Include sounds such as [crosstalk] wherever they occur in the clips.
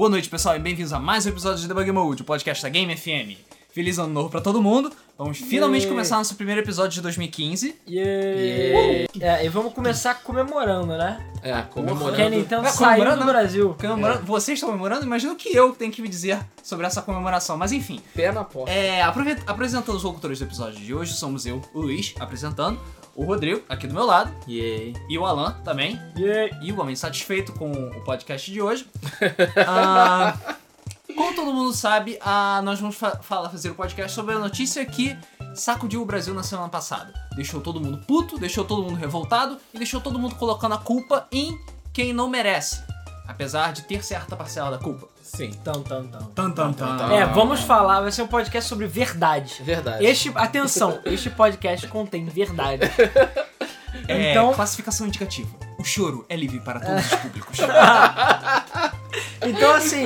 Boa noite, pessoal, e bem-vindos a mais um episódio de Debug Mode, o podcast da Game FM. Feliz ano novo pra todo mundo. Vamos finalmente começar nosso primeiro episódio de 2015. Yeah. É, e vamos começar comemorando, né? É, Porque a comemorando. Nintendo É, saiu comemorando, do né? Brasil. Comemorando- Vocês estão comemorando? Imagino que eu tenho que me dizer sobre essa comemoração. Mas enfim, Pé na porta. é, aprove- apresentando os locutores do episódio de hoje, somos eu, o Luiz, apresentando, o Rodrigo, aqui do meu lado, Yay. e o Alan também, Yeah. igualmente satisfeito com o podcast de hoje. [laughs] Ah, como todo mundo sabe, ah, nós vamos fa- falar, fazer o podcast sobre a notícia que sacudiu o Brasil na semana passada. Deixou todo mundo puto, deixou todo mundo revoltado e deixou todo mundo colocando a culpa em quem não merece. Apesar de ter certa parcela da culpa. Sim. Tão, tão, tão. Tan, tan, tan. É, vamos falar, vai ser um podcast sobre verdade. É verdade. Este, atenção, este podcast contém verdade. É, Então- classificação indicativa. O choro é livre para todos os públicos. [laughs] Então, assim,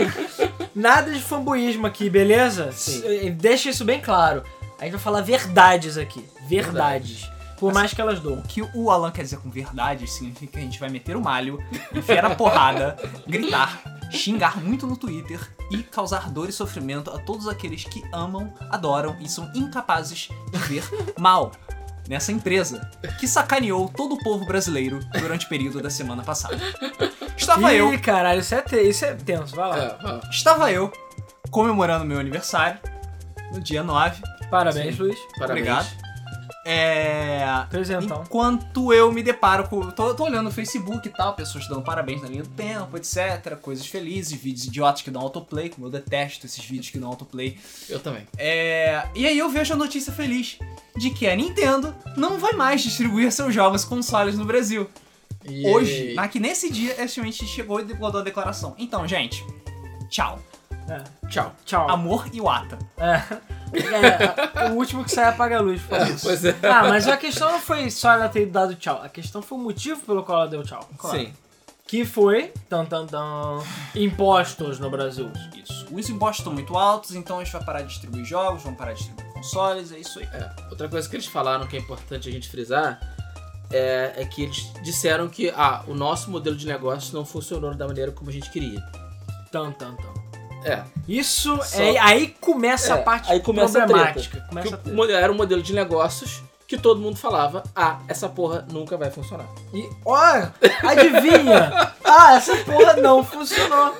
nada de fanboísmo aqui, beleza? Sim. Deixa isso bem claro. A gente vai falar verdades aqui. Verdades. Por mais que elas doam. O que o Alan quer dizer com verdade significa que a gente vai meter o malho, enfiar a porrada, [laughs] gritar, xingar muito no Twitter e causar dor e sofrimento a todos aqueles que amam, adoram e são incapazes de ver mal nessa empresa que sacaneou todo o povo brasileiro durante o período da semana passada. Estava Ih, eu, caralho, isso é, te- isso é tenso, vai lá. É, estava eu comemorando meu aniversário no dia 9. Parabéns, Sim. Luiz. Parabéns. Obrigado. É, Presentão. Enquanto eu me deparo com. Tô, tô olhando no Facebook e tal, pessoas dando parabéns na linha do tempo, etc. Coisas felizes, vídeos idiotas que dão autoplay, como eu detesto esses vídeos que dão autoplay. Eu também. É, e aí eu vejo a notícia feliz de que a Nintendo não vai mais distribuir seus jogos consoles no Brasil. Yay. Hoje, na, que nesse dia, estimamente chegou e mandou a declaração. Então, gente, tchau. É. Tchau. Tchau. Amor e Wata. É. É, o último que sai apaga a luz, por isso. Pois é. Ah, mas a questão não foi só ela ter dado tchau. A questão foi o motivo pelo qual ela deu tchau. Sim. Que foi, tan, tan, tan, impostos no Brasil. Isso. Os impostos estão muito altos, então a gente vai parar de distribuir jogos, vamos parar de distribuir consoles, é isso aí. É. Outra coisa que eles falaram que é importante a gente frisar é, é que eles disseram que ah, o nosso modelo de negócio não funcionou da maneira como a gente queria. Tan, tan, tan. É. Isso, Só- é, aí começa a É, parte aí começa a problemática. treta. Começa a Que o era um modelo de negócios que todo mundo falava, ah, essa porra nunca vai funcionar. E, ó, adivinha? [laughs] ah, essa porra não funcionou.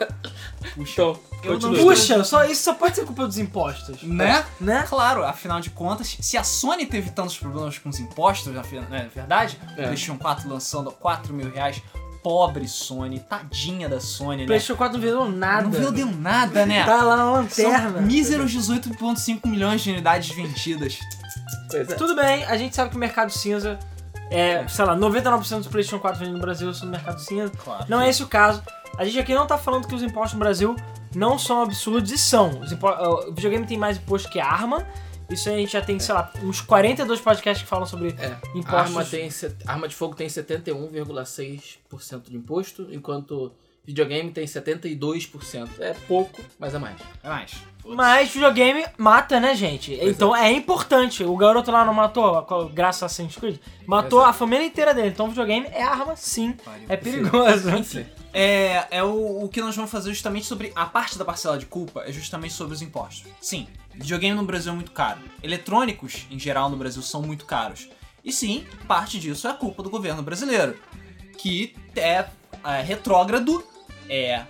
Então, continua. Puxa, só, isso só pode ser culpa dos impostos. Né? Né? Claro, afinal de contas, se a Sony teve tantos problemas com os impostos, na não é verdade? É. PlayStation 4 lançando a 4 mil reais. Pobre Sony, tadinha da Sony, né? PlayStation 4 não vendeu nada. Não vendeu nada, né? Tá lá na lanterna. São míseros 18,5 milhões de unidades vendidas. Pois é. Tudo bem, a gente sabe que o mercado cinza é, sei lá, 99% dos PlayStation 4 vendidos no Brasil são no mercado cinza. Claro. Não é esse o caso. A gente aqui não tá falando que os impostos no Brasil não são absurdos e são. O videogame tem mais imposto que arma. Isso aí a gente já tem, sei lá, uns 42 podcasts que falam sobre É, impostos. a arma, tem, arma de fogo tem 71,6% de imposto, enquanto videogame tem 72%. É pouco, mas é mais. É mais. Mas videogame mata, né, gente? Pois então é. importante. O garoto lá não matou, graças a Assassin's Creed, matou Exato. a família inteira dele. Então videogame é arma, sim. Pariu. É perigoso. Enfim. É, é o, o que nós vamos fazer justamente sobre. A parte da parcela de culpa é justamente sobre os impostos. Sim, videogame no Brasil é muito caro. Eletrônicos, em geral, no Brasil são muito caros. E sim, parte disso é a culpa do governo brasileiro. Que é, é retrógrado, é,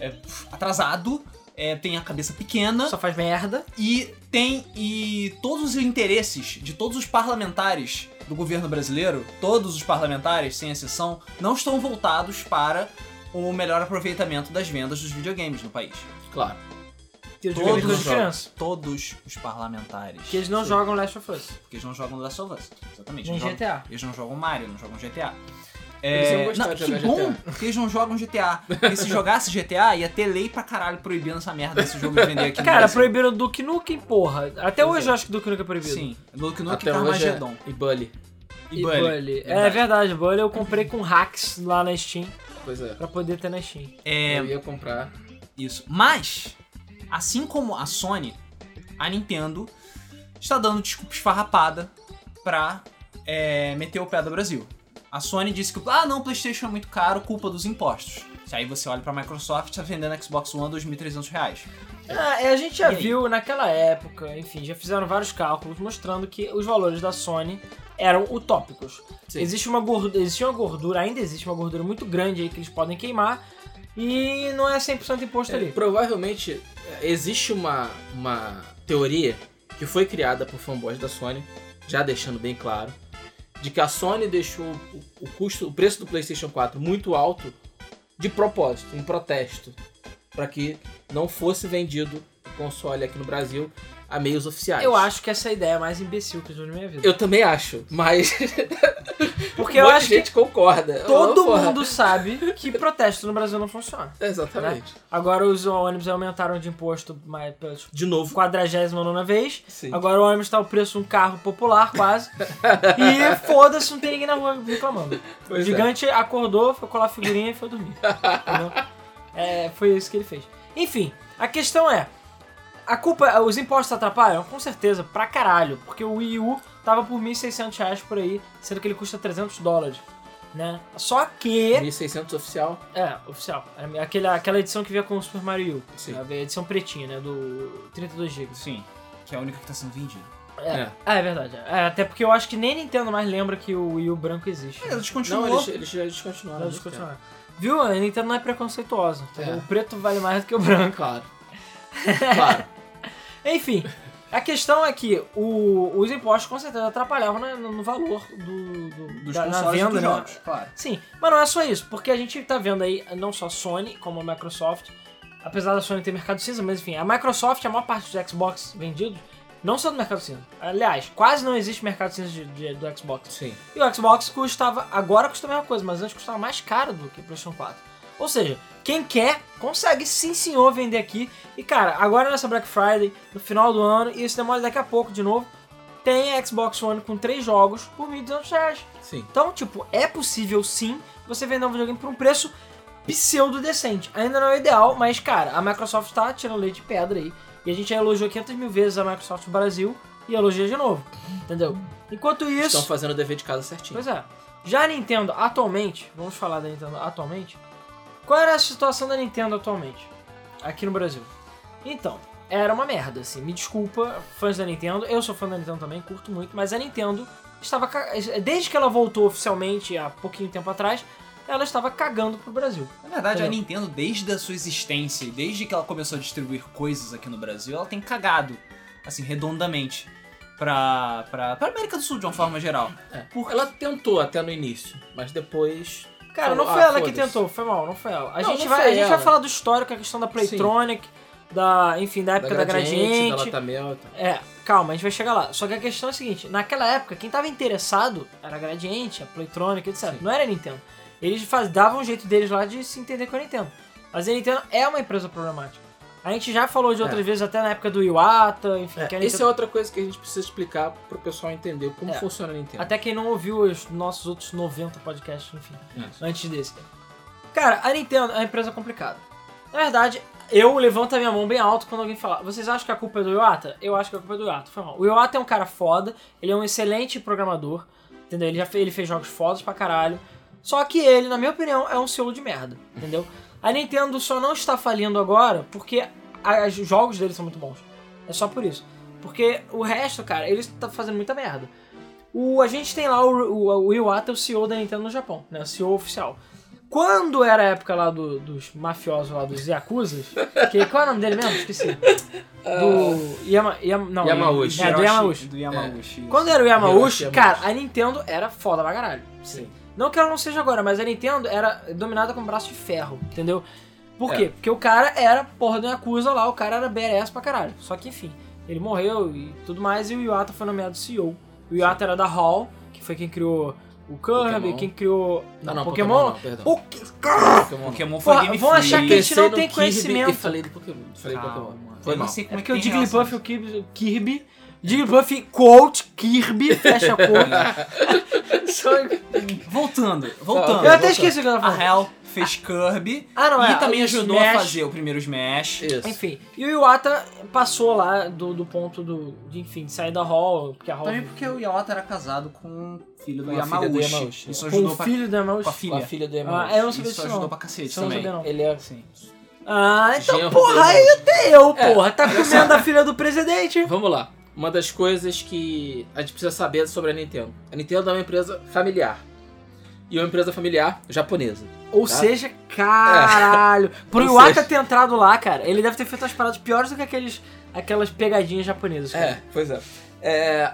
é atrasado, é, tem a cabeça pequena Só faz merda. e tem. E todos os interesses de todos os parlamentares do governo brasileiro, todos os parlamentares, sem exceção, não estão voltados para o melhor aproveitamento das vendas dos videogames no país. Claro. Que os Todos jogos. criança. Todos os parlamentares. Que eles não jogam Last of Us. Porque eles não jogam Last of Us. Exatamente. Nem Eles jogam- GTA. Eles não jogam Mario, não jogam GTA. Eles É, gostar não, de que jogar bom GTA. que eles não jogam GTA. Porque se jogasse GTA, ia ter lei pra caralho proibindo essa merda desse jogo de vender aqui Cara, proibiram Duke Nukem, porra. Até Pois hoje é. eu acho que Duke Nukem é proibido. Sim, Luke Nuke Até hoje é... E Bully. E, E Bully. Bully. É Verdade. verdade, Bully eu comprei com hacks lá na Steam Pois é. pra poder ter na Steam. É, Eu ia comprar. Isso. Mas, assim como a Sony, a Nintendo está dando desculpa esfarrapada pra é, meter o pé do Brasil. A Sony disse que, ah, não, o PlayStation é muito caro, culpa dos impostos. Aí você olha pra Microsoft, tá vendendo Xbox One a 2.300 reais. Ah, a gente já viu naquela época, enfim, já fizeram vários cálculos mostrando que os valores da Sony eram utópicos. Sim. Existe uma gordura, existia uma gordura, ainda existe uma gordura muito grande aí que eles podem queimar e não é 100% imposto É, ali. provavelmente é, existe uma, uma teoria que foi criada por fanboys da Sony, já deixando bem claro, de que a Sony deixou o, o custo, o preço do PlayStation 4 muito alto de propósito, em protesto, para que não fosse vendido o console aqui no Brasil a meios oficiais. Eu acho que essa é ideia mais imbecil que eu já na minha vida. Eu também acho, mas [laughs] Porque eu muita acho que gente concorda. todo Oh, mundo sabe que protesto no Brasil não funciona. Exatamente. Agora os ônibus aumentaram de imposto mais De novo. 49 vez. Sim. Agora o ônibus tá o preço de um carro popular, quase. e [laughs] foda-se, não tem ninguém na rua reclamando. Pois o é. gigante acordou, foi colar figurinha e foi dormir. Entendeu? [laughs] É, foi isso que ele fez. Enfim, a questão é. A culpa, os impostos atrapalham? Com certeza, pra caralho. Porque o Wii U tava por 1.600 reais por aí, sendo que ele custa 300 dólares. Né? Só que. 1600 oficial. É, oficial. É Aquela, aquela edição que vinha com o Super Mario U. Sim. A edição pretinha, né? Do 32GB. Sim, que é a única que tá sendo vendida. É, É. é. é verdade. É, até porque eu acho que nem Nintendo mais lembra que o Wii U branco existe. É, eles continuam. Não, eles, eles já descontinuaram. Eles há muito continuaram. Viu? A Nintendo não é preconceituosa. É. O preto vale mais do que o branco. Claro. Claro. [laughs] Enfim, a questão é que o- os impostos com certeza atrapalhavam né, no, no valor do, do- Dos da, na venda, dos né? jogos, claro. Sim, mas não é só isso, porque a gente tá vendo aí não só a Sony, como a Microsoft, apesar da Sony ter mercado cinza, mas enfim, a Microsoft, a maior parte dos Xbox vendidos, não são do mercado cinza. Aliás, quase não existe mercado cinza de- de- do Xbox. Sim. E o Xbox custava, agora custa a mesma coisa, mas antes custava mais caro do que o PlayStation 4. Ou seja, quem quer, consegue sim senhor vender aqui. E cara, agora nessa Black Friday, no final do ano, e isso demora daqui a pouco de novo, tem Xbox One com três jogos por 1.200 reais. Sim. Então, tipo, é possível sim você vender um videogame por um preço pseudo decente. Ainda não é ideal, mas cara, a Microsoft tá tirando leite de pedra aí. E a gente já elogiou 500 mil vezes a Microsoft Brasil e elogia de novo. Entendeu? Enquanto isso. Estão fazendo o dever de casa certinho. Pois é. Já a Nintendo atualmente, vamos falar da Nintendo atualmente. Qual era a situação da Nintendo atualmente? Aqui no Brasil. Então, era uma merda, assim. Me desculpa, fãs da Nintendo. Eu sou fã da Nintendo também, curto muito, mas a Nintendo estava. Desde que ela voltou oficialmente há pouquinho tempo atrás, ela estava cagando pro Brasil. Na verdade, a Entendeu? Nintendo, desde a sua existência e desde que ela começou a distribuir coisas aqui no Brasil, ela tem cagado, assim, redondamente, pra, pra, pra América do Sul de uma forma geral. É. Ela tentou até no início, mas depois. Cara, não foi ah, ela que tentou, foi mal, não foi ela. A Não, gente, não vai, a gente vai falar do histórico, a questão da Playtronic, da, enfim, da época da Gradiente. da Latamel. É, calma, a gente vai chegar lá. Só que a questão é a seguinte: naquela época, quem tava interessado era a Gradiente, a Playtronic, etc. Sim. Não era a Nintendo. Eles faz, davam um jeito deles lá de se entender com a Nintendo. Mas a Nintendo é uma empresa problemática. A gente já falou de outras É. vezes, até na época do Iwata, enfim. É, isso é outra coisa que a gente precisa explicar pro pessoal entender como É. funciona a Nintendo. Até quem não ouviu os nossos outros 90 podcasts, enfim, Isso. antes desse. Cara, a Nintendo é uma empresa complicada. Na verdade, eu levanto a minha mão bem alto quando alguém fala. Vocês acham que a culpa é do Iwata? Eu acho que a culpa é do Iwata. Foi mal. O Iwata é um cara foda, ele é um excelente programador, entendeu? Ele já fez, ele fez jogos fodas pra caralho. Só que ele, na minha opinião, é um selo de merda, entendeu? A Nintendo só não está falindo agora porque os jogos dele são muito bons. É só por isso. Porque o resto, cara, ele está fazendo muita merda. O, a gente tem lá o, o, o Iwata, o CEO da Nintendo no Japão, né? O CEO oficial. Quando era a época lá do- dos mafiosos lá, dos Yakuzas, que, qual é o nome dele mesmo? Esqueci. [laughs] Do Yama, Yama, não, Yamauchi. É, do Yamauchi. Do Yamauchi. Quando era o Yamauchi, Yamauchi. cara, a Nintendo era foda pra caralho. Sim. Não que ela não seja agora, mas a Nintendo era dominada com um braço de ferro, entendeu? Por quê? É. Porque o cara era porra do Yakuza lá, o cara era BRS pra caralho. Só que enfim, ele morreu e tudo mais, e o Iwata foi nomeado CEO. O Iwata era da Hall, que foi quem criou o Kirby, Pokémon. quem criou. Não, não, Pokémon. Pokémon não. O que- Pokémon. Pokémon foi Porra, Game vão achar que a gente não tem Kirby conhecimento. E falei do Pokémon. Falei do Calma. Pokémon. Foi Eu mal. É porque que o Jigglypuff e o Kirby, Kirby Jigglypuff, quote, Kirby, fecha quote. Sonic. Voltando, voltando. Eu até esqueci o que eu tava A falando. Hell fez Kirby Ah, não, e é, também o ajudou Smash. a fazer o primeiro Smash. Isso. Enfim, e o Iwata passou lá do, do ponto do, de, enfim, de sair da Hall, porque a Hall... Também porque o Iwata era casado com o filho do Com a filha Yamauchi. do Yamauchi. Isso com ajudou o pra... filho da com a Mouse. Com a filha. filha do Ah, Yamauchi. eu não sabia Isso disso ajudou não. pra cacete Isso eu não também. sabia não. Ele é Sim. Ah, então genro porra, aí Yamauchi. até eu, É, porra. Tá [laughs] comendo a filha do presidente. Vamos lá. Uma das coisas que a gente precisa saber sobre a Nintendo. A Nintendo é uma empresa familiar. E é uma empresa familiar japonesa. Ou Tá. seja, caralho. Pro Ou Iwata seja- ter entrado lá, cara, ele deve ter feito as paradas piores do que aqueles, aquelas pegadinhas japonesas. cara. É, pois é. É,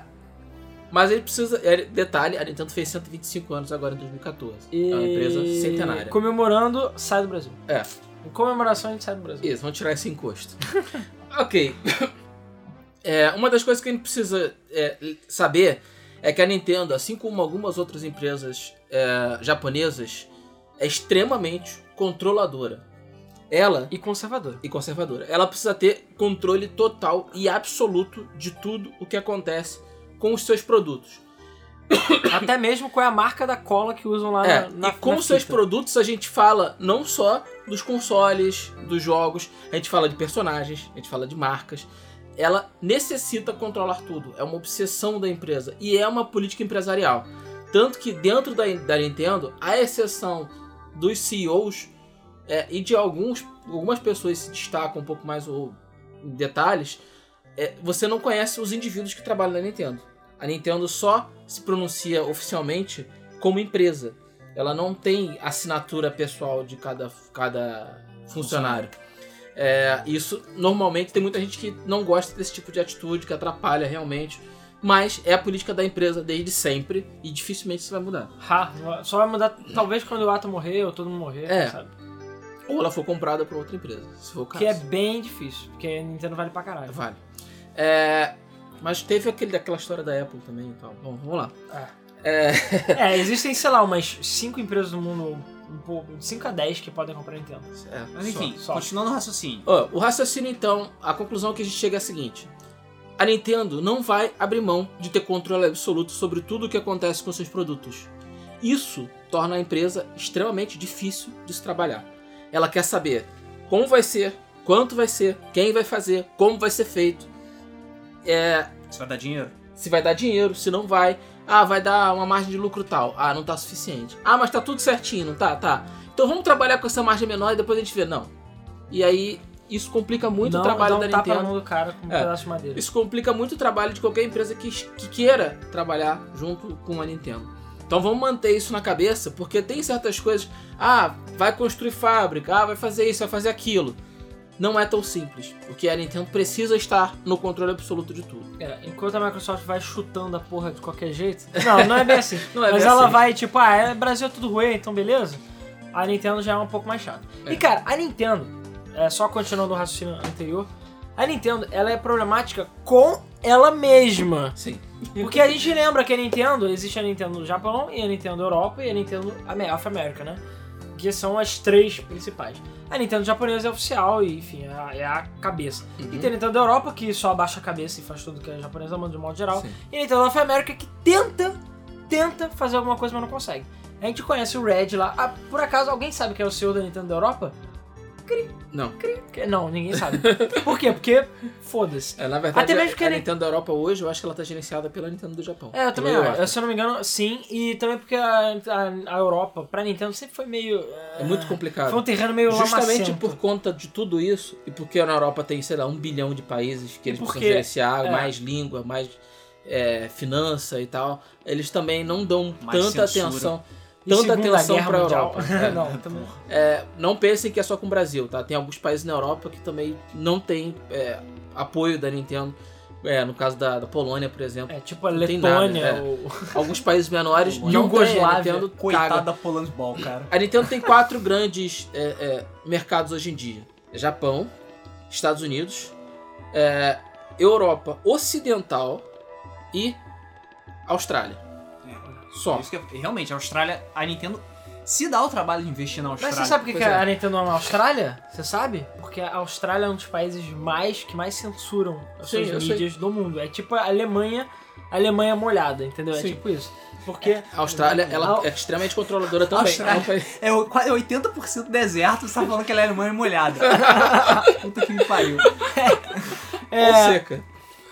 Mas ele precisa. é, Detalhe, a Nintendo fez 125 anos agora em 2014. E... É uma empresa centenária. Comemorando, sai do Brasil. É. Em comemoração, a gente sai do Brasil. Isso, vamos tirar esse encosto. [laughs] ok. É, uma das coisas que a gente precisa é, saber é que a Nintendo, assim como algumas outras empresas é, japonesas, é extremamente controladora. Ela E conservador. e conservadora. Ela precisa ter controle total e absoluto de tudo o que acontece com os seus produtos. [coughs] Até mesmo qual é a marca da cola que usam lá É, na, na e com na os seus produtos a gente fala não só dos consoles, dos jogos, a gente fala de personagens, a gente fala de marcas. Ela necessita controlar tudo, é uma obsessão da empresa e é uma política empresarial. Tanto que dentro da, da Nintendo, à exceção dos CEOs é, e de alguns, algumas pessoas se destacam um pouco mais o- em detalhes, é, você não conhece os indivíduos que trabalham na Nintendo. A Nintendo só se pronuncia oficialmente como empresa. Ela não tem assinatura pessoal de cada, cada funcionário. É, isso normalmente tem muita gente que não gosta desse tipo de atitude, que atrapalha realmente. Mas é a política da empresa desde sempre e dificilmente isso vai mudar. Ha, só vai mudar, talvez quando o Iwata morrer ou todo mundo morrer, É, sabe? Ou ela for comprada por outra empresa, se for o caso. Que é bem difícil, porque a Nintendo vale pra caralho. Vale. É, mas teve aquele, aquela história da Apple também e tal. Bom, vamos lá. É, É, existem, sei lá, umas 5 empresas do mundo, um pouco, 5 a 10 que podem comprar a Nintendo. é, Mas enfim, só. continuando o raciocínio. Ó, o raciocínio então, a conclusão que a gente chega é a seguinte: a Nintendo não vai abrir mão de ter controle absoluto sobre tudo o que acontece com seus produtos. Isso torna a empresa extremamente difícil de se trabalhar. Ela quer saber como vai ser, quanto vai ser, quem vai fazer, como vai ser feito, é, Você vai dar dinheiro? se vai dar dinheiro, se não vai. Ah, vai dar uma margem de lucro tal. Ah, não tá suficiente. Ah, mas tá tudo certinho, não tá? Tá. Então vamos trabalhar com essa margem menor e depois a gente vê. Não. E aí, isso complica muito não, o trabalho da Nintendo. do cara com um É. pedaço de madeira. Isso complica muito o trabalho de qualquer empresa que, que queira trabalhar junto com a Nintendo. Então vamos manter isso na cabeça, porque tem certas coisas. Ah, vai construir fábrica, ah, vai fazer isso, vai fazer aquilo. Não é tão simples, porque a Nintendo precisa estar no controle absoluto de tudo. É, enquanto a Microsoft vai chutando a porra de qualquer jeito. [laughs] Não, não é bem assim. Não é Mas bem ela assim. vai, tipo, ah, é, Brasil é tudo ruim, então beleza. A Nintendo já é um pouco mais chata. É. E cara, a Nintendo, é, só continuando o raciocínio anterior, a Nintendo ela é problemática com ela mesma. Sim. Porque a gente lembra que a Nintendo, existe a Nintendo do Japão, e a Nintendo Europa e a Nintendo of America, né? Que são as três principais. A Nintendo japonesa é oficial e, enfim, é a, é a cabeça. Uhum. E tem a Nintendo da Europa, que só abaixa a cabeça e faz tudo que a japonesa manda de modo geral. Sim. E a Nintendo of America, que tenta, tenta fazer alguma coisa, mas não consegue. A gente conhece o Red lá. Ah, por acaso, alguém sabe quem é o CEO da Nintendo da Europa? Não. Que- Não, ninguém sabe. [laughs] Por quê? Porque, foda-se. É, na verdade, Até mesmo a, que a a Nin- Nintendo da Europa hoje, eu acho que ela tá gerenciada pela Nintendo do Japão. É, eu também Pelo acho. Se eu não me engano, sim. E também porque a, a, a Europa, pra Nintendo, sempre foi meio... É muito complicado. Foi um terreno meio Justamente lamacento. por conta de tudo isso, e porque na Europa tem, sei lá, um bilhão de países que eles porque- precisam gerenciar, é. mais língua, mais é, finança e tal, eles também não dão Mais tanta censura. atenção. Tanta atenção pra Mundial. Europa. [laughs] É. não, também. É, não pensem que é só com o Brasil, tá? Tem alguns países na Europa que também não tem é, apoio da Nintendo. É, no caso da, da Polônia, por exemplo. É tipo a nada, Letônia, é. ou... Alguns países menores [laughs] Polônia. a Iugoslávia. Nintendo Coitada caga. da Poland Ball, cara. A Nintendo tem quatro grandes é, é, mercados hoje em dia: Japão, Estados Unidos, é, Europa Ocidental e Austrália. Só. Isso que eu- realmente, a Austrália, a Nintendo se dá o trabalho de investir na Mas Austrália. você sabe por que, que Pois é. a Nintendo ama a Austrália? Você sabe? Porque a Austrália é um dos países mais que mais censuram as Sim, suas sei. mídias do mundo. É tipo a Alemanha Alemanha molhada, entendeu? É Sim. tipo isso. Porque. A Austrália, ela é extremamente controladora também. Austrália. É É o- quase 80% deserto, você tá falando que ela é alemã e molhada. [laughs] Puta que me pariu. É, Ou seca.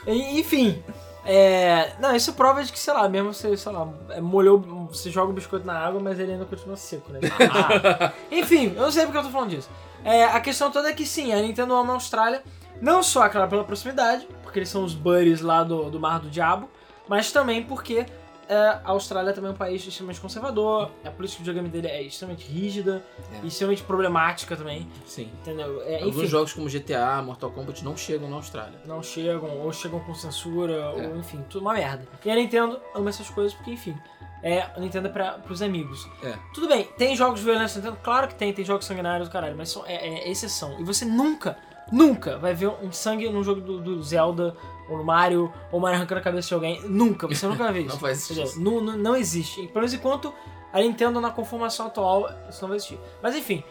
Enfim. É, não, isso prova de que, sei lá, mesmo você, sei lá, é, molhou, você joga o biscoito na água, mas ele ainda continua seco, né? Ah, [laughs] Enfim, eu não sei porque eu tô falando disso. É, a questão toda é que sim, a Nintendo ama a Austrália, não só, claro, pela proximidade, porque eles são os buddies lá do, do Mar do Diabo, mas também porque a Austrália também é um país extremamente conservador, a política de videogame dele é extremamente rígida É. e extremamente problemática também, Sim. entendeu? É, Alguns enfim, jogos como GTA, Mortal Kombat não chegam na Austrália. não chegam, ou chegam com censura, É. ou enfim, tudo uma merda. E a Nintendo ama essas coisas porque, enfim, é, a Nintendo é pra, pros amigos. É. Tudo bem, tem jogos violentos na Nintendo? Claro que tem, tem jogos sanguinários do caralho, mas são, é, é exceção. E você nunca, nunca vai ver um sangue num jogo do, do Zelda, ou no Mario, ou Mario arrancando a cabeça de alguém. Nunca, você nunca vai ver [laughs] isso. Não faz Entendeu? isso. Não, não, não existe. Pelo menos enquanto a Nintendo na conformação atual, isso não vai existir. Mas enfim,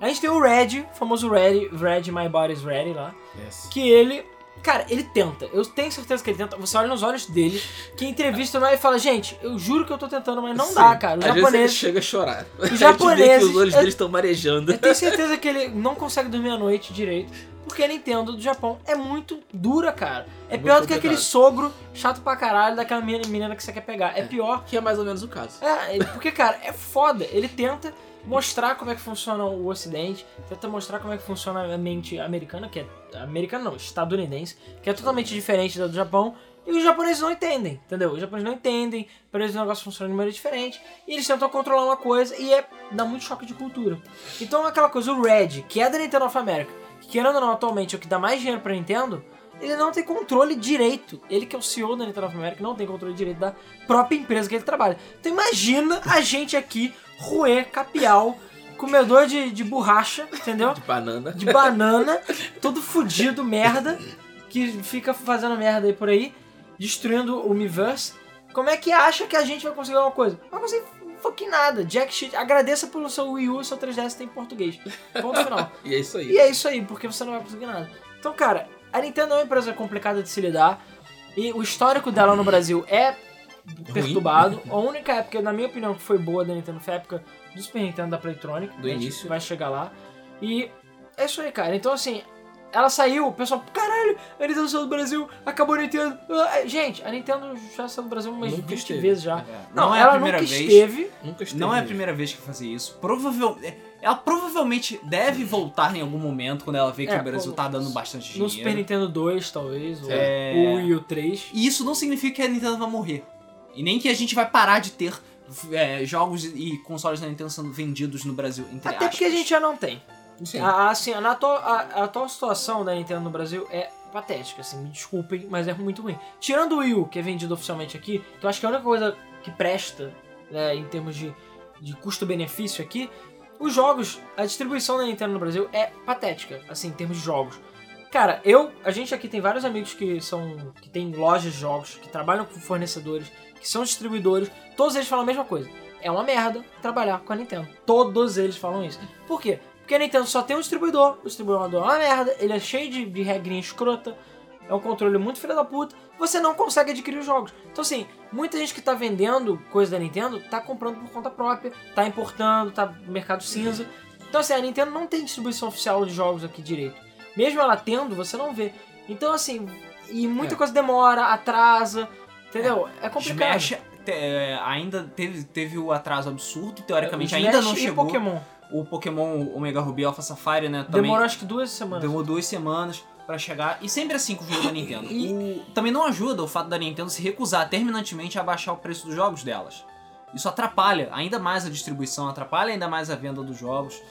a gente tem o Red, o famoso Red, Red My Body's Ready lá Yes. que ele. Cara, ele tenta. Eu tenho certeza que ele tenta. Você olha nos olhos dele, que entrevista lá e fala, gente, eu juro que eu tô tentando, mas não Sim. dá, cara. Os Às vezes ele chega a chorar. Os [laughs] japoneses- que os olhos eu- dele estão marejando. Eu tenho certeza que ele não consegue dormir à noite direito. Porque a Nintendo do Japão é muito dura, cara. É, É pior muito do que aquele sogro chato pra caralho daquela menina, menina que você quer pegar. É pior. Que é mais ou menos o caso. É, porque, cara, é foda. Ele tenta mostrar como é que funciona o Ocidente, tenta mostrar como é que funciona a mente americana, que é. Americana não, estadunidense, que é totalmente diferente da do Japão. E os japoneses não entendem, entendeu? Os japoneses não entendem, para eles o negócio funciona de maneira diferente. E eles tentam controlar uma coisa e é, dá muito choque de cultura. Então aquela coisa, o Red, que é da Nintendo of America, que querendo ou não, atualmente é o que dá mais dinheiro pra Nintendo, ele não tem controle direito. Ele que é o CEO da Nintendo of America não tem controle direito da própria empresa que ele trabalha. Então imagina a gente aqui, roer, capial, comedor de, de borracha, entendeu? De banana. De banana, todo fudido, merda, que fica fazendo merda aí por aí, destruindo o Miiverse. Como é que acha que a gente vai conseguir alguma coisa? Não vai conseguir fucking nada. Jack shit, agradeça pelo seu Wii U e seu 3DS tem em português. Ponto final. [laughs] E é isso aí. E é isso aí, porque você não vai conseguir nada. Então, cara, a Nintendo é uma empresa complicada de se lidar. E o histórico dela no Brasil é perturbado. A única época, na minha opinião, que foi boa da Nintendo foi a época do Super Nintendo da Playtronic. Do A gente início. Vai chegar lá. E é isso aí, cara. Então, assim, ela saiu, o pessoal, caralho, a Nintendo saiu do Brasil, acabou a Nintendo. Ah, Gente, a Nintendo já saiu do Brasil umas Nunca 20 esteve. vezes já. É, Não, não é ela a primeira nunca vez. esteve. Nunca esteve Não é a primeira vez que fazia isso. Provavelmente. Ela provavelmente deve voltar em algum momento quando ela vê que É, o Brasil tá dando bastante No dinheiro. Super Nintendo 2, talvez, ou É. ou Wii U 3. E isso não significa que a Nintendo vai morrer. E nem que a gente vai parar de ter é, jogos e consoles da Nintendo sendo vendidos no Brasil, entre Até porque a aspas. gente já não tem. Sim. A, assim, a, atual, a, a atual situação da Nintendo no Brasil é patética, assim, me desculpem, mas é muito ruim. Tirando o Wii U, que é vendido oficialmente aqui, que eu acho que é a única coisa que presta, né, em termos de, de custo-benefício aqui, os jogos, a distribuição da Nintendo no Brasil é patética, assim, em termos de jogos. Cara, eu, a gente aqui tem vários amigos que são, que tem lojas de jogos, que trabalham com fornecedores, que são distribuidores, todos eles falam a mesma coisa. É uma merda trabalhar com a Nintendo. Todos eles falam isso. Por quê? Porque a Nintendo só tem um distribuidor, o distribuidor é uma merda, ele é cheio de, de regrinha escrota, é um controle muito filho da puta, você não consegue adquirir os jogos. Então assim, muita gente que tá vendendo coisa da Nintendo tá comprando por conta própria, tá importando, tá no mercado cinza. Então assim, a Nintendo não tem distribuição oficial de jogos aqui direito. Mesmo ela tendo, você não vê. Então assim, e muita É. coisa demora, atrasa, entendeu? É, complicado. Smash te- é, ainda teve, teve o atraso absurdo, teoricamente O ainda Smash não chegou. Pokémon. O Pokémon Omega Ruby Alpha Sapphire, né? Também Demorou acho que duas semanas. demorou duas semanas pra chegar. E sempre assim com o jogo da Nintendo. [laughs] E- também não ajuda o fato da Nintendo se recusar terminantemente a baixar o preço dos jogos delas. Isso atrapalha ainda mais a distribuição, atrapalha ainda mais a venda dos jogos.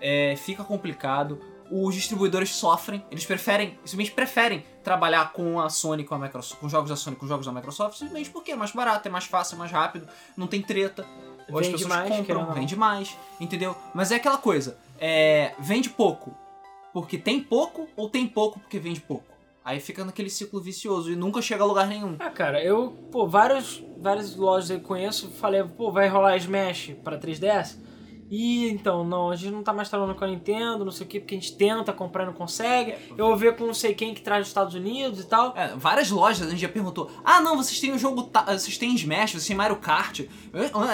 É, fica complicado. Os distribuidores sofrem, eles preferem, simplesmente preferem trabalhar com a Sony, com a Microsoft, com jogos da Sony, com jogos da Microsoft, simplesmente porque é mais barato, é mais fácil, é mais rápido, não tem treta. Ou as Vende pessoas mais, compram, vende mais, entendeu? Mas é aquela coisa, é, vende pouco porque tem pouco ou tem pouco porque vende pouco. Aí fica naquele ciclo vicioso e nunca chega a lugar nenhum. Ah, cara, eu, pô, vários, várias lojas eu conheço, falei, pô, vai rolar Smash pra 3DS? E então, não, a gente não tá mais trabalhando com a Nintendo, não sei o que, porque a gente tenta comprar e não consegue. Eu vou ver com não sei quem que traz dos Estados Unidos e tal. É, várias lojas a gente já perguntou: ah, não, vocês têm o jogo. ta- Vocês têm Smash, vocês têm Mario Kart.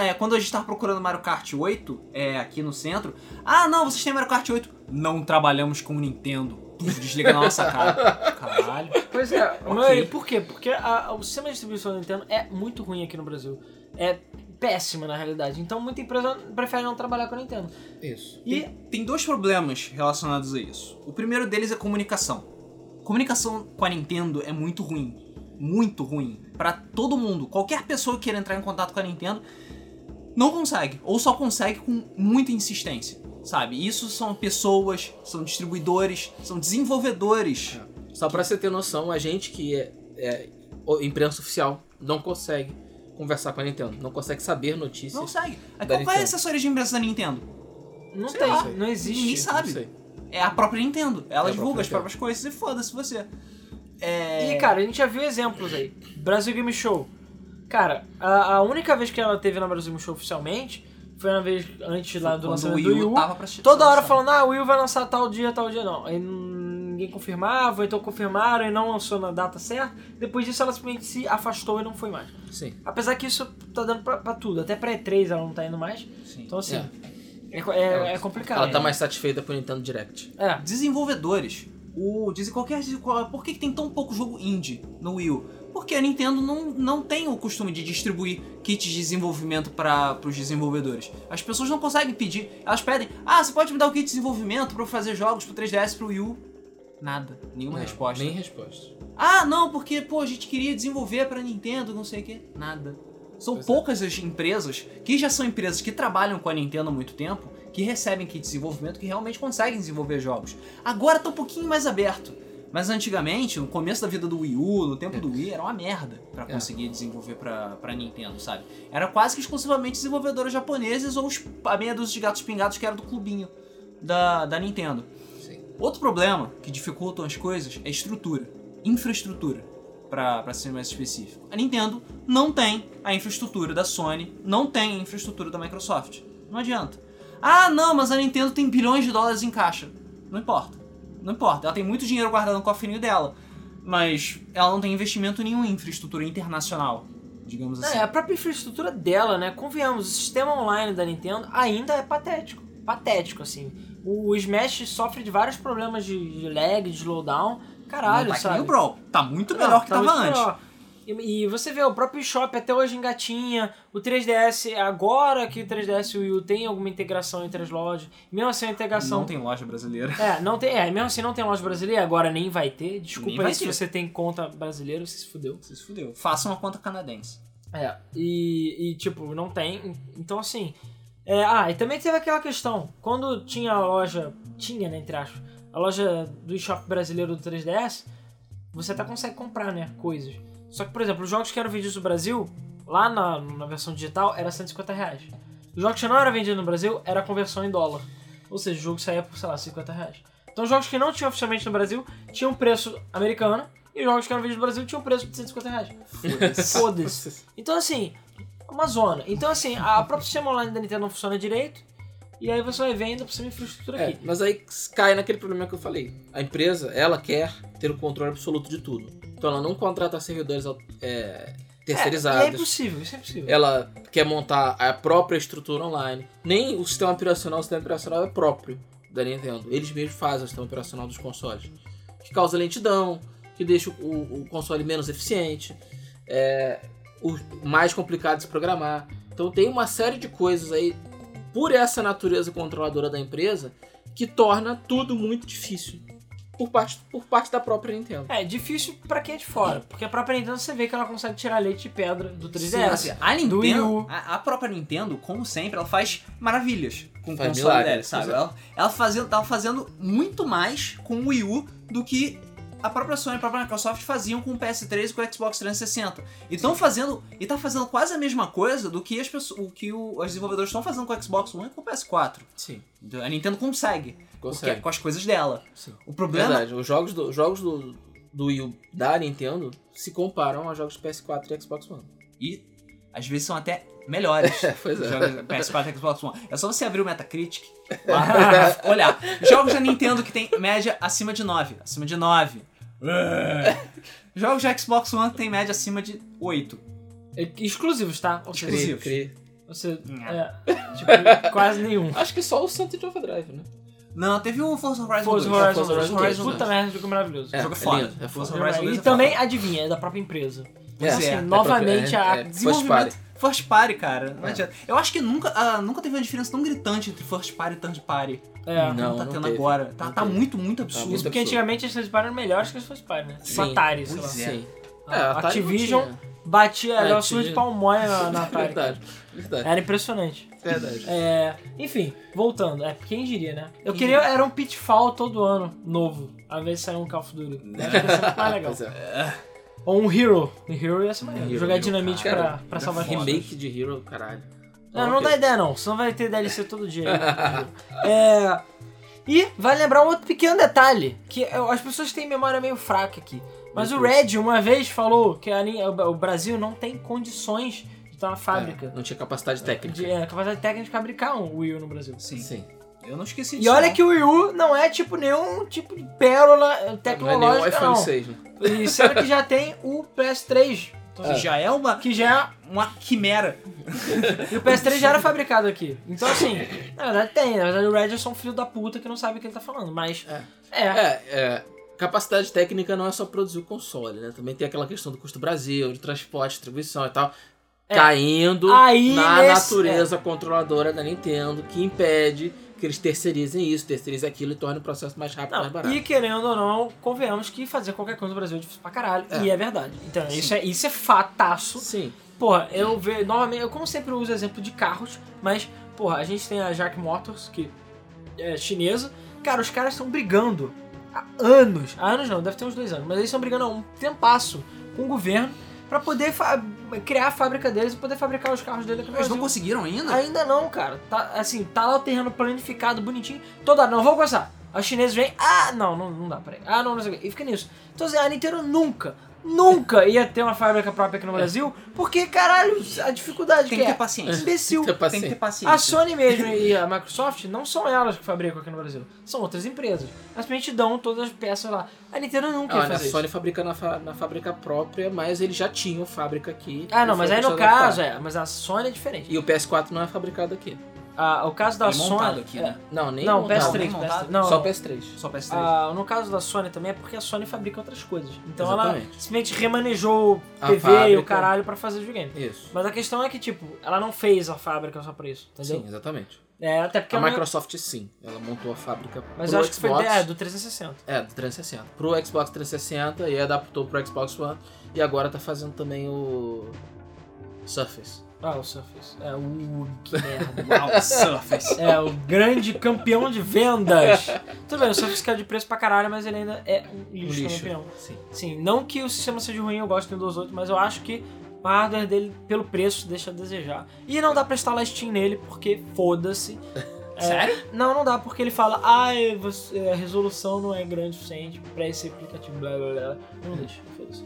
É, quando a gente tava procurando Mario Kart 8 é, aqui no centro, ah, não, vocês têm Mario Kart 8. Não trabalhamos com Nintendo. Desliga na nossa cara. [laughs] Caralho. Pois é, Ok. mas por quê? Porque a- o sistema de distribuição da Nintendo é muito ruim aqui no Brasil. É péssima na realidade. Então muita empresa prefere não trabalhar com a Nintendo. Isso. E Tem dois problemas relacionados a isso. O primeiro deles é comunicação. Comunicação com a Nintendo é muito ruim. Muito ruim. Pra todo mundo. Qualquer pessoa que queira entrar em contato com a Nintendo não consegue. Ou só consegue com muita insistência. Sabe? Isso são pessoas, são distribuidores, são desenvolvedores. Só pra você ter noção, a gente que é, é imprensa oficial não consegue conversar com a Nintendo, não consegue saber notícias. Não consegue. Qual é a Nintendo. assessoria de imprensa da Nintendo? não Sei tem, lá. não existe. Ninguém sabe. É a própria Nintendo. Ela É divulga própria as próprias coisas e foda-se você. É... E, cara, a gente já viu exemplos aí. Brasil Game Show. Cara, a, a única vez que ela teve na Brasil Game Show oficialmente foi na vez antes lá do quando lançamento o do Wii U Toda hora falando, ah, o Wii U vai lançar tal dia, tal dia, não. Aí ninguém confirmava, então confirmaram e não lançou na data certa. Depois disso ela simplesmente se afastou e não foi mais. Sim. Apesar que isso tá dando pra, pra tudo, até pra E3 ela não tá indo mais. Sim. Então assim, É. é, é, é complicado. Ela tá mais satisfeita com o Nintendo Direct. É. desenvolvedores. O, dizem qualquer. Por que, que tem tão pouco jogo indie no Wii U? Porque a Nintendo não, não tem o costume de distribuir kits de desenvolvimento para os desenvolvedores. As pessoas não conseguem pedir. Elas pedem: Ah, você pode me dar o kit de desenvolvimento para eu fazer jogos pro 3DS pro Wii U? Nada. Nenhuma Não, resposta. Nem resposta. Ah, não, porque, pô, a gente queria desenvolver pra Nintendo, não sei o quê. Nada. São Pois é. poucas as empresas que já são empresas que trabalham com a Nintendo há muito tempo, que recebem kit de desenvolvimento, que realmente conseguem desenvolver jogos. Agora tá um pouquinho mais aberto. Mas antigamente, no começo da vida do Wii U, no tempo do Wii, era uma merda pra É. conseguir desenvolver pra, pra Nintendo, sabe? Era quase que exclusivamente desenvolvedores japoneses ou os, a meia dúzia de gatos pingados que era do clubinho da, da Nintendo. Outro problema que dificultam as coisas é estrutura, infraestrutura, para ser mais específico. A Nintendo não tem a infraestrutura da Sony, não tem a infraestrutura da Microsoft. Não adianta. Ah, não, mas a Nintendo tem bilhões de dólares em caixa. Não importa. Não importa. Ela tem muito dinheiro guardado no cofrinho dela, mas ela não tem investimento nenhum em infraestrutura internacional, digamos assim. É, a própria infraestrutura dela, né? Convenhamos, o sistema online da Nintendo ainda é patético. Patético, assim. O Smash sofre de vários problemas de, lag, de slowdown. Caralho, não tá sabe? nem o Brawl. Tá muito Não, melhor que tá tava antes. melhor. E, e você vê, o próprio eShop até hoje engatinha, o 3DS, agora que o 3DS e o Wii U tem alguma integração entre as lojas, mesmo assim a integração... Não tem loja brasileira. É, não tem, é, mesmo assim não tem loja brasileira, agora nem vai ter. Desculpa Nem aí se você tem conta brasileira, você se fudeu. Você se fudeu. Faça uma conta canadense. É, e, e, tipo, não tem. Então assim. É, ah, e também teve aquela questão. Quando tinha a loja. Tinha, né, entre aspas, a loja do eShop brasileiro do 3DS, você até consegue comprar, né, coisas. Só que, por exemplo, os jogos que eram vendidos no Brasil, lá na, na versão digital, era 150 reais. Os jogos que não eram vendidos no Brasil, era a conversão em dólar. Ou seja, o jogo saía por, sei lá, 50 reais. Então os jogos que não tinham oficialmente no Brasil tinham preço americano, e os jogos que eram vendidos no Brasil tinham preço de 150 reais. Foda-se. Então, assim, uma zona. Então, assim, a própria sistema online da Nintendo não funciona direito. E aí você vai vendo por cima infraestrutura É, aqui. mas aí cai naquele problema que eu falei. A empresa, ela quer ter o controle absoluto de tudo. Então ela não contrata servidores é, É, terceirizados. é impossível, isso é impossível. ela quer montar a própria estrutura online. Nem o sistema operacional, o sistema operacional é próprio da Nintendo. Eles mesmos fazem o sistema operacional dos consoles. Que causa lentidão, que deixa o, o console menos eficiente, é, o mais complicado de se programar. Então tem uma série de coisas aí, por essa natureza controladora da empresa, que torna tudo muito difícil. Por parte, por parte da própria Nintendo. É difícil pra quem é de fora. Porque a própria Nintendo você vê que ela consegue tirar leite de pedra do 3DS. Sim, assim, a Nintendo, a, a própria Nintendo, como sempre, ela faz maravilhas com o Faz console milagre, dela, sabe? Ela, ela fazia, tava fazendo muito mais com o Wii U do que a própria Sony e a própria Microsoft faziam com o PS3 e com o Xbox 360. E estão fazendo, e tá fazendo quase a mesma coisa do que as pessoas, o que o- os desenvolvedores estão fazendo com o Xbox One e com o PS4. Sim, A Nintendo consegue, porque consegue. é com as coisas dela. Sim. O problema Verdade, os jogos do, os jogos do, do Wii da Nintendo se comparam aos jogos do PS4 e Xbox One. E às vezes são até melhores. [laughs] pois é. Jogos PS4 e Xbox One. É só você abrir o Metacritic, [laughs] lá, olhar. Jogos da Nintendo que tem média acima de 9. Acima de 9. Jogos de Xbox One que tem média acima de 8. É, Exclusivos, tá? Ou seja, Exclusivos. Cri- você, é, tipo, quase nenhum. Acho que só o Sunset Overdrive, né? Não, teve um Forza Horizon Forza 2. Horizon, Forza Horizon, Horizon Horizon, dois, puta merda, jogo maravilhoso. É, O jogo é foda. lindo, é Forza foda. Horizon 2 e é também, foda. adivinha, é da própria empresa. Pois Assim, é, novamente, é, a é, First Desenvolvimento party. First Party, cara. Não adianta. Eu acho que nunca, ah, nunca teve uma diferença tão gritante entre First Party e Third Party. É. Como Não, tá não tendo teve. agora. Tá, Não tá teve. muito, muito absurdo. muito Porque absurdo. antigamente as Party eram melhores que as Party, né? Tipo Sim. Atari, sei lá. É. Sim. A É, a Atari Activision não batia É, era surra de tinha. palmóia na, na [laughs] Atari. Verdade, verdade. Era impressionante. Verdade. É, enfim, voltando. É, quem diria, né? Eu queria era um Pitfall todo ano, novo. Ao invés de sair um Call of Duty. Ia muito mais [laughs] legal. É. Ou um Hero. Um Hero ia ser maneiro. Jogar Hero, dinamite cara. pra, pra salvar Remake de Hero, caralho. Não, não Ok. dá ideia não, senão vai ter DLC todo dia. é... E vale lembrar um outro pequeno detalhe, que as pessoas têm memória meio fraca aqui. Mas o Red uma vez falou que a linha- o Brasil não tem condições de ter uma fábrica. É, não tinha capacidade técnica. De é, capacidade técnica de fabricar um Wii U no Brasil. Sim. Sim. Eu não esqueci E disso. olha não. que o Wii U não é tipo nenhum tipo de pérola eh, Não é nem o tecnológica, iPhone não. 6, né? E sendo que já tem o PS3, Que já é uma, que já uma quimera. E o PS3 já era fabricado aqui. Então, assim, na verdade tem. Na verdade, o Red é só um filho da puta que não sabe o que ele tá falando. Mas, é. É, é. Capacidade técnica não é só produzir o console, né? Também tem aquela questão do custo Brasil, de transporte, distribuição e tal. É. Caindo Aí, na nesse- natureza controladora da Nintendo, que impede que eles terceirizem isso, terceirizem aquilo e tornem o processo mais rápido, mais Não, barato. e querendo ou não, convenhamos que fazer qualquer coisa no Brasil é difícil pra caralho. É. E é verdade. Então, isso é, isso é fataço. Sim. Porra, eu vejo, novamente, eu como sempre uso exemplo de carros, mas, porra, a gente tem a Jack Motors, que é chinesa. Cara, os caras estão brigando há anos. Há anos não, deve ter uns dois anos, mas eles estão brigando há um tempasso com o governo pra poder criar a fábrica deles e poder fabricar os carros dele aqui no Eles não conseguiram ainda? Ainda não, cara. Tá, assim, tá lá o terreno planificado, bonitinho. Toda não, vamos começar. Os chineses vêm, ah, não, não, não dá, peraí. Ah, não, não sei o quê. E fica nisso. Então, assim, a Nintendo nunca, nunca ia ter uma fábrica própria aqui no Brasil, porque, caralho, a dificuldade Tem que que é. ter paciência. Imbecil. Tem que ter Tem que ter paciência. paciência. A Sony mesmo e a Microsoft não são elas que fabricam aqui no Brasil. São outras empresas. Elas simplesmente dão todas as peças lá. A Nintendo nunca ia Ah, a fazer Sony isso. fabrica na, fa- na fábrica própria, mas eles já tinham fábrica aqui. Ah, não, mas aí no caso, adaptar. é. Mas a Sony é diferente. E o PS4 não é fabricado aqui. Ah, o caso da Ele é Sony. aqui, é. né? Não, nem Não, montado. PS3, nem montado. PS3. Não, Só não. PS3. Só PS3. Ah, no caso da Sony também é porque a Sony fabrica outras coisas. Então ela Exatamente. simplesmente remanejou A TV e o caralho pra fazer videogame. Isso. Mas a questão é que, tipo, ela não fez a fábrica só pra isso, entendeu? Sim, exatamente. É, até porque A é Microsoft sim, ela montou a fábrica Mas pro eu acho que foi Xbox. é, do 360. É, do 360. Pro Xbox 360 e adaptou pro Xbox One. E agora tá fazendo também o Surface. Ah, o Surface. É, o. Que merda. Uau, Surface. É, o grande campeão de vendas. Tudo bem, o Surface caiu de preço pra caralho, mas ele ainda é um lixo, na minha lixo. opinião. Sim. Sim, não que o sistema seja ruim, eu gosto do Windows 8, mas eu acho que o hardware dele, pelo preço, deixa a desejar. E não dá pra instalar Steam nele, porque foda-se. [laughs] É, Sério? Não, não dá, porque ele fala, ah, a resolução não é grande o suficiente pra esse aplicativo, blá blá blá. Não deixa, foda-se.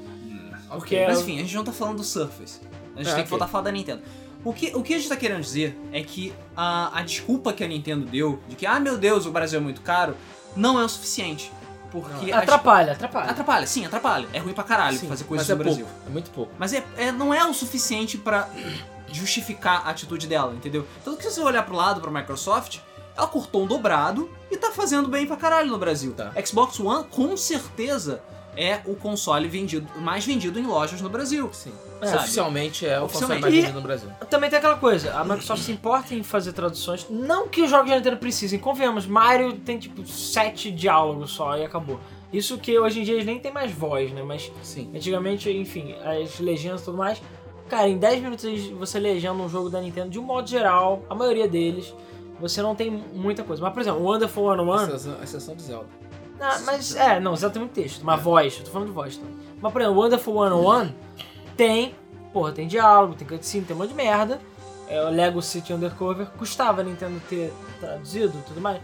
Porque Mas é- enfim, a gente não tá falando do Surface. A gente É, tem que voltar a falar da Nintendo. O que, o que a gente tá querendo dizer é que a, a desculpa que a Nintendo deu, de que, ah meu Deus, o Brasil é muito caro, não é o suficiente. Porque. as- Atrapalha, atrapalha. Atrapalha, sim, atrapalha. É ruim pra caralho Sim, fazer coisas mas no é Brasil. pouco, é muito pouco. Mas é, é- não é o suficiente pra justificar a atitude dela, entendeu? Tanto que se você olhar pro lado, pra Microsoft, ela cortou um dobrado e tá fazendo bem pra caralho no Brasil. Tá. Xbox One, com certeza, é o console vendido, mais vendido em lojas no Brasil. Sim. Sabe? Oficialmente é o console mais vendido no Brasil. Também tem aquela coisa, a Microsoft se importa em fazer traduções, não que os jogos de Nintendo precisem, convenhamos, Mario tem tipo sete diálogos só e acabou. Isso que hoje em dia eles nem tem mais voz, né? Mas Sim. antigamente, enfim, as legendas e tudo mais. Cara, em 10 minutos você legenda um jogo da Nintendo, de um modo geral, a maioria deles, você não tem muita coisa. Mas, por exemplo, o Wonderful 101, Exceção, exceção de Zelda. ah, mas é, não, Zelda tem muito texto, uma voz, eu tô falando de voz também. Mas, por exemplo, o Wonderful 101 tem, porra, tem diálogo, tem cutscene, tem um monte de merda. É, o Lego City Undercover custava a Nintendo ter traduzido e tudo mais.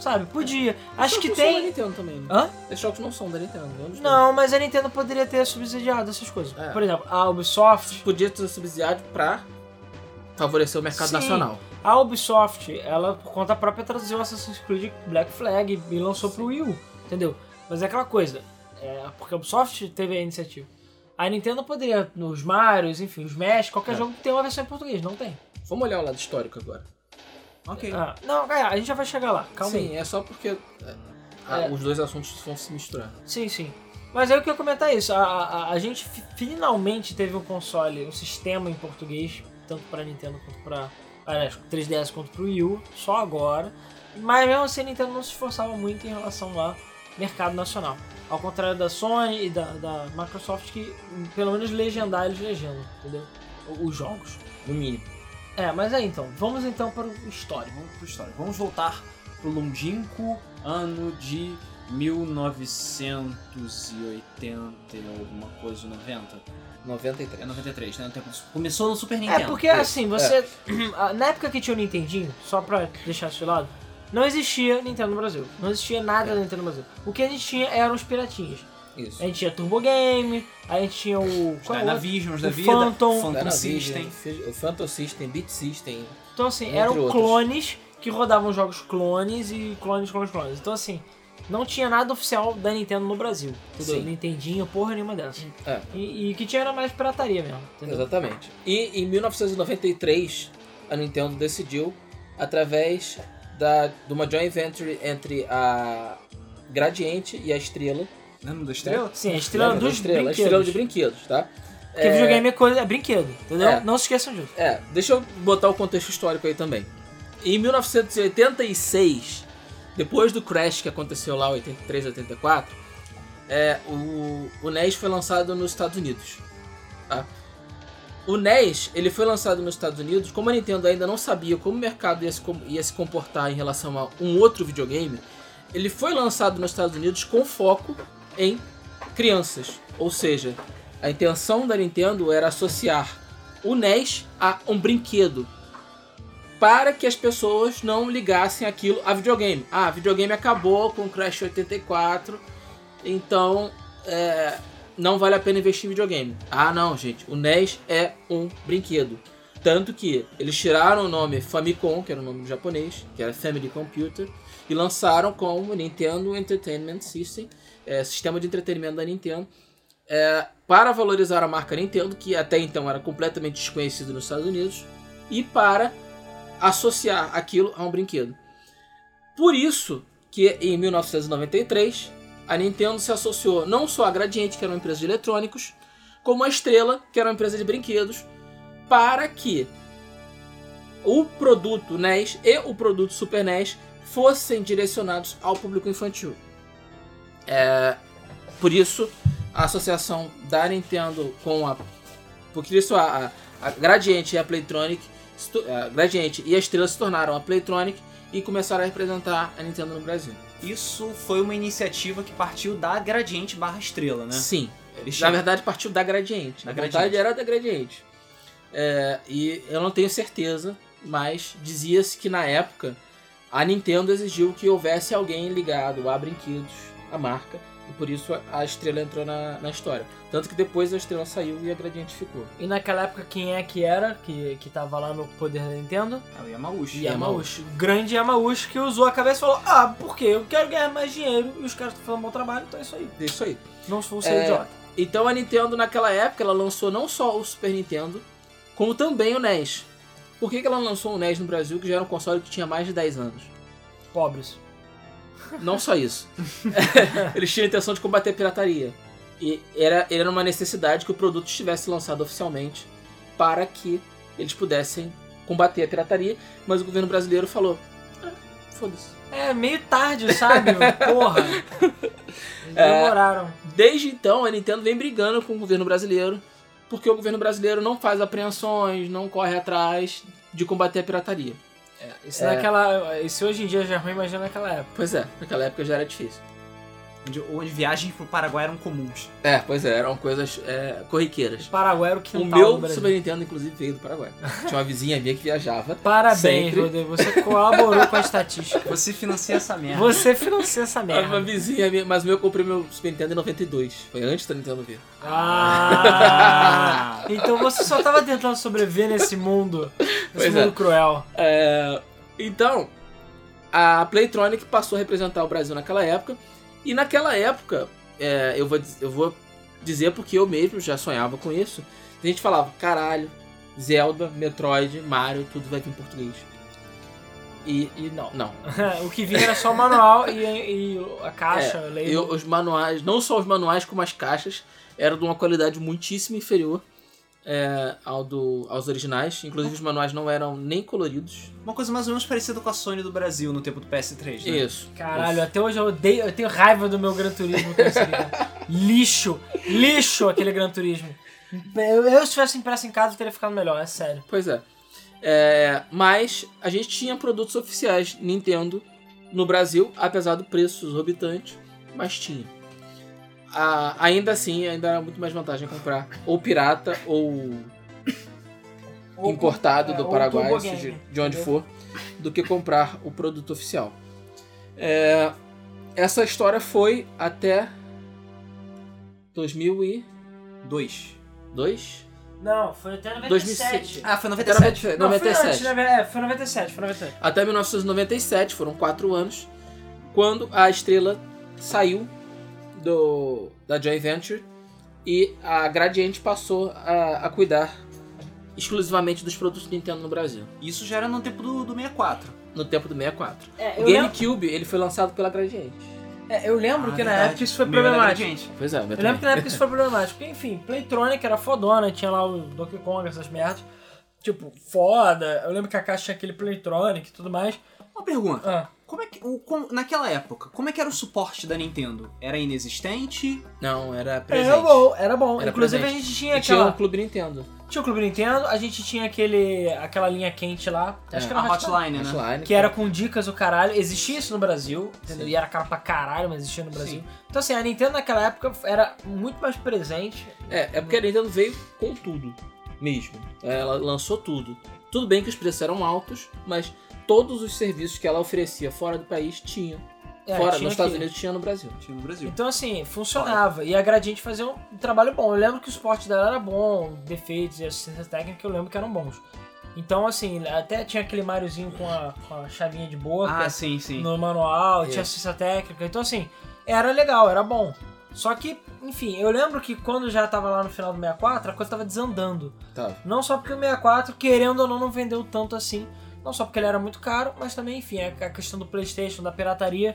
Sabe? Podia. Acho que jogos não da tem. Nintendo também. né? Hã? Esses jogos não são da Nintendo. dois. Não, mas a Nintendo poderia ter subsidiado essas coisas. É. Por exemplo, a Ubisoft. Podia ter subsidiado pra favorecer o mercado Sim. nacional. A Ubisoft, ela, por conta própria, traduziu Assassin's Creed Black Flag e lançou pro Wii U, entendeu? Mas é aquela coisa, é, porque a Ubisoft teve a iniciativa. A Nintendo poderia, nos Marios, enfim, os Smash, qualquer É. jogo que tenha uma versão em português, não tem. Vamos olhar o lado histórico agora. Ok. Ah, não, é, a gente já vai chegar lá, calma Sim, aí. é só porque é, a- É. os dois assuntos vão se misturar. Sim, sim. Mas aí eu queria comentar isso, a, a, a gente fi- finalmente teve um console, um sistema em português, tanto pra Nintendo quanto pra... Aliás, 3DS quanto pro Wii U, só agora. Mas mesmo assim a Nintendo não se esforçava muito em relação ao mercado nacional. Ao contrário da Sony e da, da Microsoft, que pelo menos legendar eles legendam, entendeu? O- Os jogos. No mínimo. É, mas aí então, vamos então para o histórico. Vamos pro história. Vamos voltar pro longínquo ano de 1980 e alguma coisa, 90. 93. É 93, né? Começou no Super É, Nintendo. porque assim, você. [clears throat] Na época que tinha o Nintendinho, só pra deixar isso de lado, não existia Nintendo no Brasil. Não existia nada da Nintendo no Brasil. O que a gente tinha eram os piratinhas. Isso. A gente tinha Turbo Game, a gente tinha o. Qual é o? Dynavisions da O vida, Phantom. Phantom Dynavision, System. o Phantom System, Beat System. Então, assim, Entre eram outros. clones que rodavam jogos clones e clones, clones, clones. Então, assim, não tinha nada oficial da Nintendo no Brasil. Entendeu? Sim. Nintendinho, porra nenhuma dessas. É. E, e que tinha era mais pirataria mesmo. Entendeu? Exatamente. E em 1993, a Nintendo decidiu, através da, de uma joint venture entre a Gradiente e a Estrela. Lembra da estrela? Sim, a estrela Lembra da dos Estrela? A brinquedos. Estrela de brinquedos, tá? Porque videogame é, coisa, é brinquedo, entendeu? É. Não se esqueçam disso. É, deixa eu botar o contexto histórico aí também. Em 1986, depois do crash que aconteceu lá, 83, 84, é, o, o NES foi lançado nos Estados Unidos. Tá? O NES ele foi lançado nos Estados Unidos, como a Nintendo ainda não sabia como o mercado ia se, ia se comportar em relação a um outro videogame, ele foi lançado nos Estados Unidos com foco em crianças. Ou seja, a intenção da Nintendo era associar o NES a um brinquedo para que as pessoas não ligassem aquilo a videogame. Ah, videogame acabou com o Crash 84, então é, não vale a pena investir em videogame. Ah, não, gente, o NES é um brinquedo. Tanto que eles tiraram o nome Famicom, que era o nome japonês, que era Family Computer, e lançaram como Nintendo Entertainment System, é, sistema de entretenimento da Nintendo, é, para valorizar a marca Nintendo, que até então era completamente desconhecida nos Estados Unidos, e para associar aquilo a um brinquedo. Por isso que em 1993 a Nintendo se associou não só à Gradiente, que era uma empresa de eletrônicos, como à Estrela, que era uma empresa de brinquedos, para que o produto NES e o produto Super NES fossem direcionados ao público infantil. É, por isso a associação da Nintendo com a porque isso a, a, a Gradiente e a Playtronic a Gradiente e a Estrela se tornaram a Playtronic e começaram a representar a Nintendo no Brasil. Isso foi uma iniciativa que partiu da Gradiente barra estrela, né? Sim, Eles na verdade partiu da Gradiente. Da Na verdade Gradiente. era da Gradiente. É, e eu não tenho certeza, mas dizia-se que na época a Nintendo exigiu que houvesse alguém ligado a brinquedos, a marca, e por isso a- Estrela entrou na, na história. Tanto que depois a Estrela saiu e a Gradiente ficou. E naquela época, quem é que era, que, que tava lá no poder da Nintendo? É o Yamauchi. Yamauchi. Grande Yamauchi que usou a cabeça e falou: Ah, por quê? Eu quero ganhar mais dinheiro e os caras estão fazendo um bom trabalho, então é isso aí. Isso aí. Não vou ser É, idiota. Então a Nintendo naquela época ela lançou não só o Super Nintendo, como também o NES. Por que, que ela lançou o NES no Brasil, que já era um console que tinha mais de 10 anos? Pobres. Não só isso. [laughs] Eles tinham a intenção de combater a pirataria. E era, era uma necessidade que o produto estivesse lançado oficialmente para que eles pudessem combater a pirataria. Mas o governo brasileiro falou: ah, foda-se. É meio tarde, sabe? Porra. [laughs] É. demoraram. Desde então, a Nintendo vem brigando com o governo brasileiro, porque o governo brasileiro não faz apreensões, não corre atrás de combater a pirataria. Isso, naquela, isso hoje em dia já é ruim, imagina naquela época. Pois é, naquela época já era difícil. Onde, onde viagens pro Paraguai eram comuns. É, pois é, eram coisas é, corriqueiras. Paraguai era o O quintal do meu. Super Nintendo, inclusive, veio do Paraguai. [laughs] Tinha uma vizinha minha que viajava. Parabéns, Sempre. Rodrigo. Você colaborou com a estatística. Você financia essa merda. Você financia essa Era uma merda. vizinha minha, mas o meu eu comprei meu Super Nintendo em 92. Foi antes da Nintendo vir. Ah! [laughs] Então você só tava tentando sobreviver nesse mundo. Nesse Pois mundo é. cruel. É, então, a Playtronic passou a representar o Brasil naquela época. E naquela época, é, eu, vou, eu vou dizer porque eu mesmo já sonhava com isso. A gente falava, caralho, Zelda, Metroid, Mario, tudo vai vir em português. E, E não. não. [laughs] o que vinha era só o manual e, e a caixa, É, eu- os manuais, não só os manuais, como as caixas, eram de uma qualidade muitíssimo inferior é, ao do, aos originais. Inclusive, os manuais não eram nem coloridos. Uma coisa mais ou menos parecida com a Sony do Brasil no tempo do PS3, né? Isso. Caralho, até hoje eu odeio, eu tenho raiva do meu Gran Turismo com esse cara. Lixo, lixo aquele Gran Turismo. Eu, eu, se tivesse impresso em casa, teria ficado melhor, é sério. Pois é. É, Mas a gente tinha produtos oficiais Nintendo no Brasil, apesar do preço exorbitante, mas tinha. Ah, ainda assim, ainda era muito mais vantagem comprar ou pirata ou Ou importado do é, ou Paraguai, seja, Game, de onde for, do que comprar o produto oficial. É, essa história foi até 2002? Dois. Não, foi até 97. 2006. Ah, foi Até 97. 97. Não, foi antes, 97. né? É, foi 97, foi 97. Até 1997, foram quatro anos, quando a estrela saiu do, da Joint Venture e a Gradiente passou a, a cuidar exclusivamente dos produtos Nintendo no Brasil, Isso já era no tempo do, do 64. no tempo do 64. É, O eu, lembro, GameCube ele foi lançado pela Gradiente. é, eu lembro Ah, que na verdade. época isso foi problemático. Pois é, Eu lembro que na época [laughs] isso foi problemático. Porque, enfim, Playtronic era fodona, tinha lá o Donkey Kong, essas merdas. Tipo, foda. Eu lembro que a caixa tinha aquele Playtronic e tudo mais. Uma pergunta. Ah, Como é que, o, como- naquela época, como é que era o suporte da Nintendo? Era inexistente? Não, era presente. era bom, era bom. Era Inclusive presente. a gente tinha E tinha aquela. o Clube Nintendo. Tinha o Clube Nintendo, a gente tinha aquele, aquela linha quente lá. Acho É, que era A Hotline. Hotline, né? Hotline, Que era com dicas o caralho. Existia isso no Brasil, entendeu? Sim. E era caro pra caralho, mas existia no Brasil. Sim. Então assim, a Nintendo naquela época era muito mais presente. É, é porque a Nintendo veio com tudo, mesmo. Ela lançou tudo. Tudo bem que os preços eram altos, mas todos os serviços que ela oferecia fora do país tinham. É, fora, tinha nos Estados aqui. Unidos tinha no Brasil. Tinha no Brasil. Então, assim, funcionava. E a Gradiente fazia um trabalho bom. Eu lembro que o suporte dela era bom, defeitos e assistência técnica eu lembro que eram bons. Então, assim, até tinha aquele Mariozinho com a, com a chavinha de boca Ah, sim, sim. no manual, tinha assistência técnica. Então, assim, era legal, era bom. Só que, enfim, eu lembro que quando já tava lá no final do 64, a coisa tava desandando. Tá. Não só porque o 64, querendo ou não, não vendeu tanto assim. Não só porque ele era muito caro, mas também, enfim, a a questão do Playstation, da pirataria,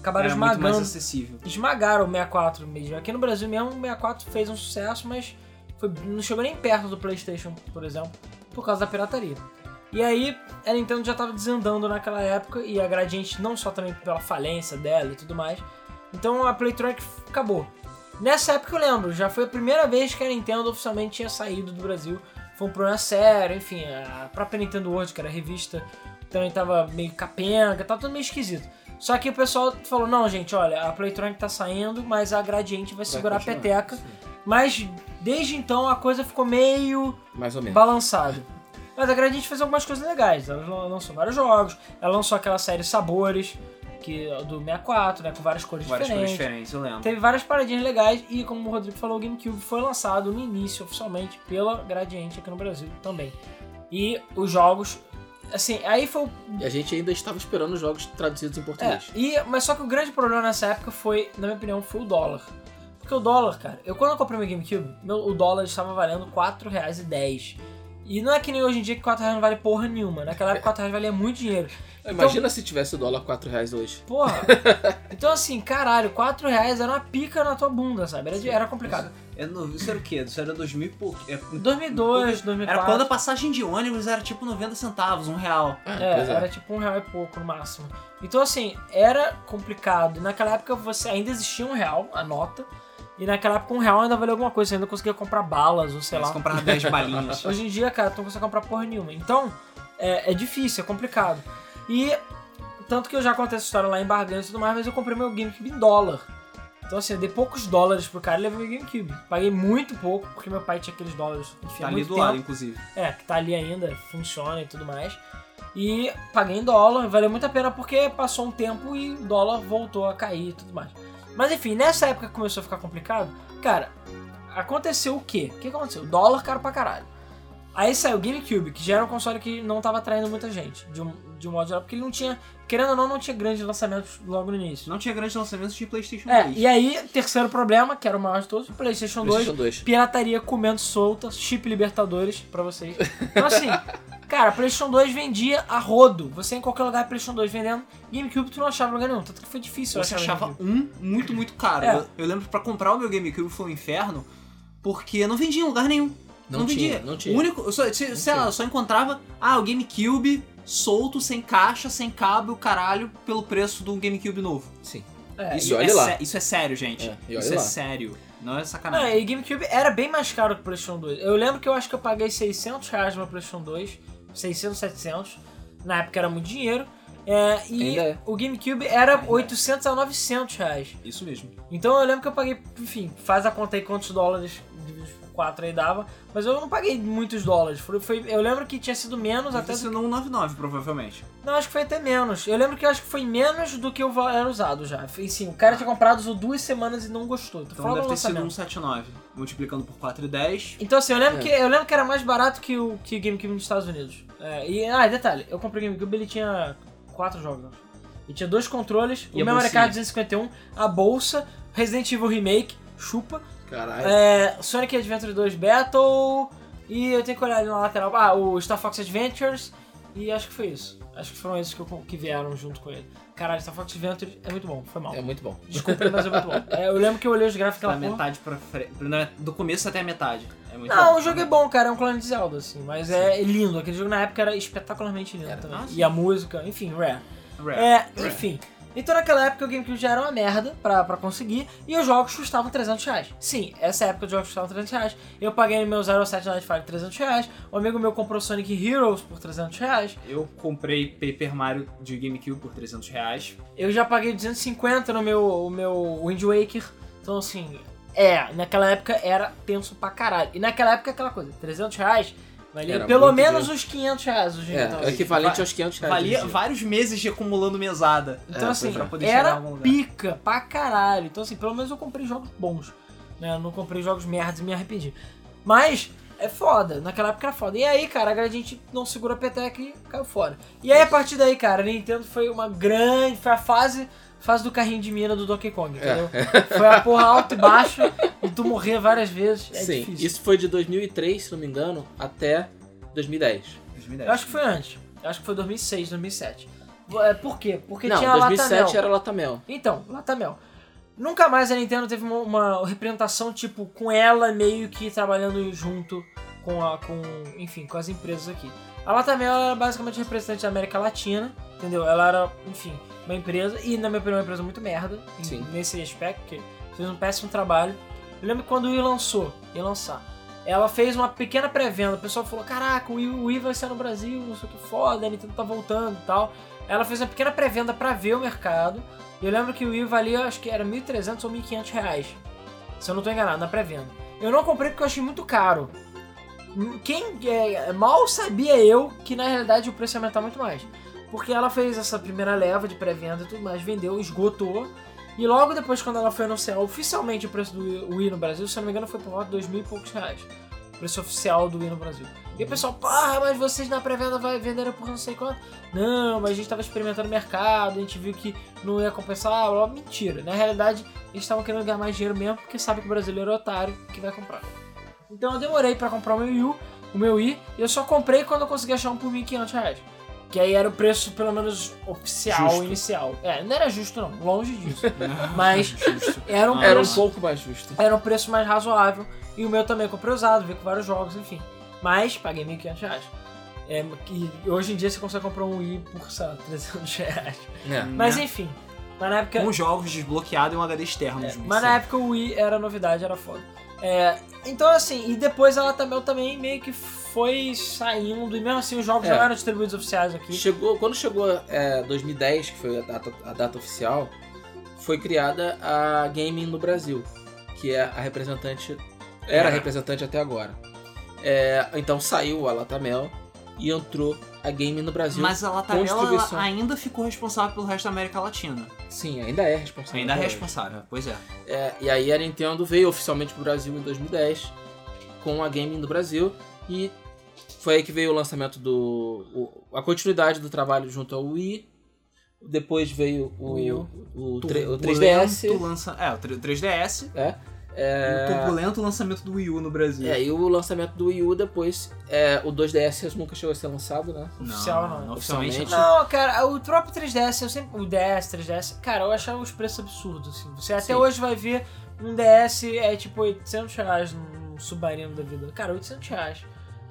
acabaram Era muito mais esmagando acessível. esmagaram o 64 mesmo. Aqui no Brasil mesmo o 64 fez um sucesso, mas foi- não chegou nem perto do PlayStation, por exemplo, por causa da pirataria. E aí a Nintendo já estava desandando naquela época e a Gradiente não só também pela falência dela e tudo mais. Então a Playtronic acabou. Nessa época eu lembro, já foi a primeira vez que a Nintendo oficialmente tinha saído do Brasil. Foi um problema sério, enfim, a própria Nintendo World, que era a revista, também tava meio capenga, tava tudo meio esquisito. Só que o pessoal falou, não, gente, olha, a Playtronic tá saindo, mas a Gradiente vai segurar a peteca. sim. Mas desde então a coisa ficou meio Mais ou menos. balançada. Mas a Gradiente fez algumas coisas legais. Ela lançou vários jogos, ela lançou aquela série Sabores, que do 64, né, com várias cores Várias cores diferentes. diferentes, eu lembro. Teve várias paradinhas legais e, como o Rodrigo falou, o GameCube foi lançado no início, oficialmente, pela Gradiente aqui no Brasil também. E os jogos, assim, aí foi o E a gente ainda estava esperando os jogos traduzidos em é, português. e, mas só que o grande problema nessa época foi, na minha opinião, foi o dólar. Porque o dólar, cara, eu quando eu comprei meu GameCube, meu, o dólar estava valendo R$ 4,10. E não é que nem hoje em dia que 4 reais não vale porra nenhuma. Naquela época 4 reais valia muito dinheiro. Imagina se tivesse o dólar 4 reais hoje. Porra. [laughs] então assim, caralho, 4 reais era uma pica na tua bunda, sabe? Era, era complicado. É no- Isso era o quê? Isso era 2000 e pouco. É, 2002, 2004. Era quando a passagem de ônibus era tipo 90 centavos, um real. É, pois era tipo um real e pouco no máximo. Então, assim, era complicado. E naquela época você ainda existia um real, a nota. E naquela época um real ainda valia alguma coisa. Você ainda conseguia comprar balas, ou sei Você lá. comprava 10 balinhas. [laughs] Hoje em dia, cara, tu não consegue comprar porra nenhuma. Então, é, é difícil, é complicado. E tanto que eu já contei essa história lá em Barganha e tudo mais, mas eu comprei meu GameCube em dólar. Então assim, eu dei poucos dólares pro cara e levei meu GameCube. Paguei muito pouco, porque meu pai tinha aqueles dólares enfim, Tá ali do tempo. lado, inclusive. É, que tá ali ainda, funciona e tudo mais. E paguei em dólar, valeu muito a pena porque passou um tempo e o dólar voltou a cair e tudo mais. Mas enfim, nessa época que começou a ficar complicado, cara, aconteceu o quê? O que aconteceu? O dólar caro pra caralho. Aí saiu o GameCube, que já era um console que não tava atraindo muita gente, de um, de um modo geral, porque ele não tinha, querendo ou não, não tinha grandes lançamentos logo no início. Não tinha grandes lançamentos de PlayStation É, 2. e aí, terceiro problema, que era o maior de todos, PlayStation 2, PlayStation 2. pirataria comendo solta, chip Libertadores pra vocês. Então assim, [laughs] cara, PlayStation 2 vendia a rodo. Você em qualquer lugar PlayStation 2 vendendo, GameCube tu não achava em lugar nenhum, tanto que foi difícil Você achava GameCube. um muito, muito caro. É. Eu, eu lembro que pra comprar o meu GameCube foi um inferno, porque não vendia em lugar nenhum. Não Não, tinha, vendia. não tinha. O único, eu só, sei lá, tinha. eu só encontrava, ah, o GameCube solto, sem caixa, sem cabo, caralho, pelo preço do GameCube novo. Sim. É, Isso E olha é lá. Isso é sério, gente. É, isso é lá. sério. Não é Não, sacanagem. e GameCube era bem mais caro que o PlayStation 2. Eu lembro que eu acho que eu paguei 600 reais no meu PlayStation 2, 600, 700. Na época era muito dinheiro. É, e Ainda é. o GameCube era 800 a 900 reais. Isso mesmo. Então eu lembro que eu paguei, enfim, faz a conta aí quantos dólares 4 aí dava, mas eu não paguei muitos dólares. Foi, foi- eu lembro que tinha sido menos até. Até sendo um 99, provavelmente. Não, acho que foi até menos. Eu lembro que eu acho que foi menos do que o era usado já. E sim, o cara tinha comprado, usou duas semanas e não gostou. Tô Então deve do ter sido lançamento. um 79. Multiplicando por 4 e 10. Então assim, eu lembro, É. que, eu lembro que era mais barato que o, que o GameCube nos Estados Unidos. É, e, ah, detalhe, eu comprei o GameCube ele tinha quatro jogos. E tinha dois controles, E o Memory? Card 251, a bolsa, Resident Evil Remake, chupa, Caralho. É, Sonic Adventure 2 Battle. E eu tenho que olhar ali na lateral. Ah, o Star Fox Adventures. E acho que foi isso. Acho que foram esses que, eu- que vieram junto com ele. Caralho, Star Fox Adventures é muito bom, foi mal. É muito bom. Desculpa, mas é muito bom. [laughs] É, eu lembro que eu olhei os gráficos Da porra. metade pra frente. Do começo até a metade. É muito Não, bom. o jogo é bom, cara. É um clone de Zelda, assim. Mas é lindo. Aquele jogo na época era espetacularmente lindo Era. também. Ah, sim. e a música, enfim, rare. Rare. É, Rare. enfim. Então naquela época o GameCube já era uma merda pra, pra conseguir e os jogos custavam 300 reais. Sim, essa época os jogos custavam 300 reais. Eu paguei no meu 07 Night Fire 300 reais. Um amigo meu comprou Sonic Heroes por 300 reais. Eu comprei Paper Mario de GameCube por 300 reais. Eu já paguei 250 no meu, o meu Wind Waker. Então assim, é, naquela época era tenso pra caralho. E naquela época aquela coisa, 300 reais valia Era pelo menos dinheiro. uns 500 reais hoje em dia, É, é equivalente Va- aos 500 reais. Valia vários meses de acumulando mesada. Então, É, assim, pois é. Pra poder chegar em era algum lugar. pica pra caralho. Então, assim, pelo menos eu comprei jogos bons. Né? Eu não comprei jogos merdas e me arrependi. Mas é foda. Naquela época era foda. E aí, cara, a Gradiente não segura a peteca e caiu fora. E aí, a partir daí, cara, a Nintendo foi uma grande. Foi a fase. Fase do carrinho de mina do Donkey Kong, entendeu? Foi a porra alto e baixo e tu morrer várias vezes. É Sim, difícil. isso foi de 2003, se não me engano, até 2010. 2010. Eu acho que foi antes. Eu acho que foi 2006, 2007. É, Por quê? Porque não, tinha a 2007 Latamel. era Latamel. Então, Latamel. Nunca mais a Nintendo teve uma, uma representação, tipo, com ela meio que trabalhando junto com a. com. enfim, com as empresas aqui. A Latamel era basicamente representante da América Latina, entendeu? Ela era, enfim, uma empresa, e na minha opinião, uma empresa muito merda Sim. nesse aspecto, porque fez um péssimo trabalho. Eu lembro que quando o Wii lançou, ia lançar, ela fez uma pequena pré-venda. O pessoal falou: Caraca, o Wii, o Wii vai ser no Brasil, não sei o que foda, a Nintendo tá voltando e tal. Ela fez uma pequena pré-venda pra ver o mercado. Eu lembro que o Wii valia, acho que era 1.300 ou 1.500 reais. Se eu não tô enganado, na pré-venda. Eu não comprei porque eu achei muito caro. Quem é, mal sabia eu que na realidade o preço ia aumentar muito mais. Porque ela fez essa primeira leva de pré-venda e tudo mais, vendeu, esgotou. E logo depois, quando ela foi anunciar oficialmente o preço do Wii no Brasil, se eu não me engano, foi por volta de dois mil e poucos reais. O preço oficial do Wii no Brasil. E o pessoal, porra, mas vocês na pré-venda vai vender por não sei quanto. Não, mas a gente tava experimentando o mercado, a gente viu que não ia compensar. Mentira. Na realidade, eles estavam querendo ganhar mais dinheiro mesmo, porque sabe que o brasileiro é otário que vai comprar. Então eu demorei pra comprar o meu Wii, U, o meu Wii, e eu só comprei quando eu consegui achar um por 1.500 reais. Que aí era o preço, pelo menos, oficial, Justo. inicial. É, não era justo não, longe disso. [laughs] Mas era um Era um preço pouco mais justo. era um preço mais razoável. E o meu também comprei usado, veio com vários jogos, enfim. Mas paguei 1.500 reais. É, e hoje em dia você consegue comprar um Wii por, sei lá, 300 reais. É. Mas enfim, mas na época... Com jogos desbloqueados e um HD externo. É, mas na época o Wii era novidade, era foda. É, então assim, e depois ela também, também meio que foi saindo, e mesmo assim os jogos É. já eram distribuídos oficiais aqui. Chegou, quando chegou é, 2010, que foi a data, a data oficial, foi criada a Gaming no Brasil, que é a representante. Era a Era. representante até agora. É, então saiu a Latamel e entrou a Gaming no Brasil. Mas a distribuição. ainda ficou responsável pelo resto da América Latina. Sim, ainda é responsável. Ainda é responsável, pois é. É, e aí a Nintendo veio oficialmente pro Brasil em 2010 com a Gaming no Brasil e foi aí que veio o lançamento do o- a continuidade do trabalho junto ao Wii. Depois veio o, o, tre- o Turbulento 3DS. Lança... É, o 3DS. É, é, o turbulento lançamento do Wii U no Brasil. é, e o lançamento do Wii U depois. É, o 2DS nunca chegou a ser lançado, né? Oficial, não. Oficialmente. Oficialmente. Não, cara, o próprio 3DS, eu sempre. O DS, 3DS, cara, eu achava os preços absurdos, assim. Você até Sim. hoje vai ver um DS é tipo 800 reais num Submarino da vida. Cara, 800 reais.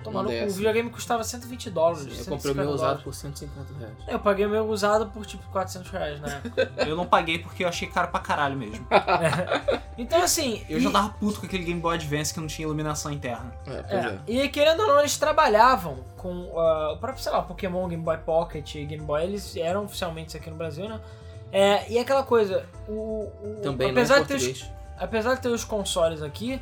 Tomando. O videogame custava 120 dólares. Eu 150 comprei o meu usado dólares. por 150 reais. Eu paguei o meu usado por tipo 400 reais na época. [laughs] Eu não paguei porque eu achei caro pra caralho mesmo. [laughs] Então, assim. Eu e- já tava puto com aquele Game Boy Advance que não tinha iluminação interna. É, é. É, e querendo ou não, eles trabalhavam com ah, o próprio, sei lá, Pokémon, Game Boy Pocket e Game Boy, eles eram oficialmente aqui no Brasil, né? É, e aquela coisa, o, o- Também apesar, de ter os, apesar de ter os consoles aqui,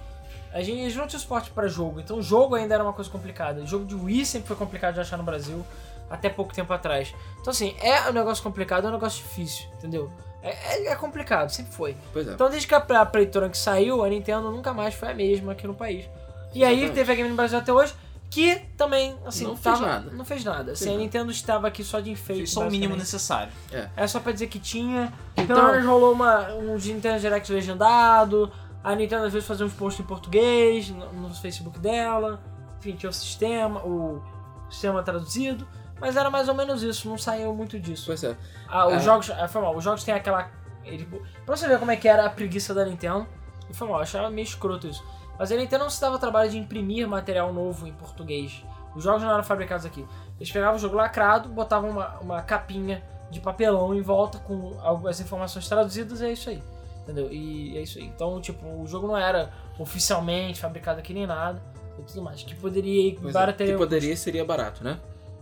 a gente, eles não tinham suporte pra jogo, então o jogo ainda era uma coisa complicada. O jogo de Wii sempre foi complicado de achar no Brasil, até pouco tempo atrás. Então assim, é um negócio complicado, é um negócio difícil, entendeu? É, é- é complicado, sempre foi. Pois é. Então, desde que a, a Playtronic saiu, a Nintendo nunca mais foi a mesma aqui no país. E aí Exatamente. teve a Game no Brasil até hoje, que também, assim, Não fez tava- nada. Não fez nada. Assim, Fez a nada. Nintendo estava aqui só de enfeite. Fez só o mínimo necessário. É só pra dizer que tinha. Então- Pelo menos rolou uma, um Nintendo Direct legendado. A Nintendo às vezes fazia uns posts em português no, no Facebook dela. Enfim, tinha o sistema, o sistema traduzido. Mas era mais ou menos isso, não saiu muito disso. Pois é. Ah, os É. jogos. Ah, foi mal, os jogos têm aquela. Ele, pra você ver como é que era a preguiça da Nintendo. E foi mal, eu achava meio escroto isso. Mas a Nintendo não se dava o trabalho de imprimir material novo em português. Os jogos não eram fabricados aqui. Eles pegavam o jogo lacrado, botavam uma, uma capinha de papelão em volta com as informações traduzidas e é isso aí. Entendeu? E é isso aí. Então, tipo, o jogo não era oficialmente fabricado aqui nem nada e tudo mais. Que poderia ir Pois é. barato Que poderia seria barato, né?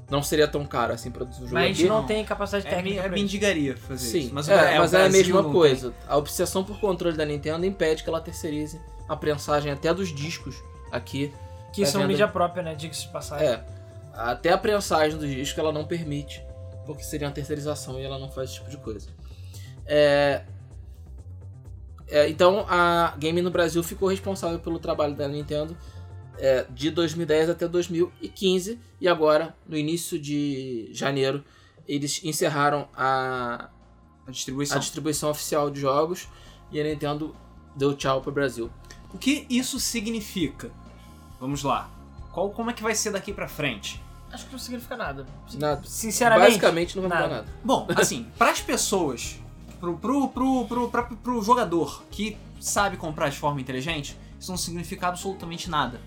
Não seria tão caro assim produzir um jogo Mas a aqui. gente não não. tem capacidade É, técnica. é mendigaria fazer Sim, isso. mas, o- é, mas o é a mesma coisa. A obsessão por controle da Nintendo impede que ela terceirize a prensagem até dos discos aqui. Que Tá são vendo? mídia própria, né? Diga-se de passagem. É, até a prensagem dos discos ela não permite, porque seria uma terceirização e ela não faz esse tipo de coisa. É, é, então a Game no Brasil ficou responsável pelo trabalho da Nintendo é, de 2010 até 2015 e agora no início de janeiro eles encerraram a, A distribuição. a distribuição oficial de jogos e a Nintendo deu tchau pro Brasil. O que isso significa? Vamos lá. Qual, como é que vai ser daqui pra frente? Acho que não significa nada. Nada. Sinceramente. Basicamente não vai mudar nada. nada. Bom, assim, [laughs] pras pessoas, pro, pro, pro, pro, pra- pro jogador que sabe comprar de forma inteligente, isso não significa absolutamente nada.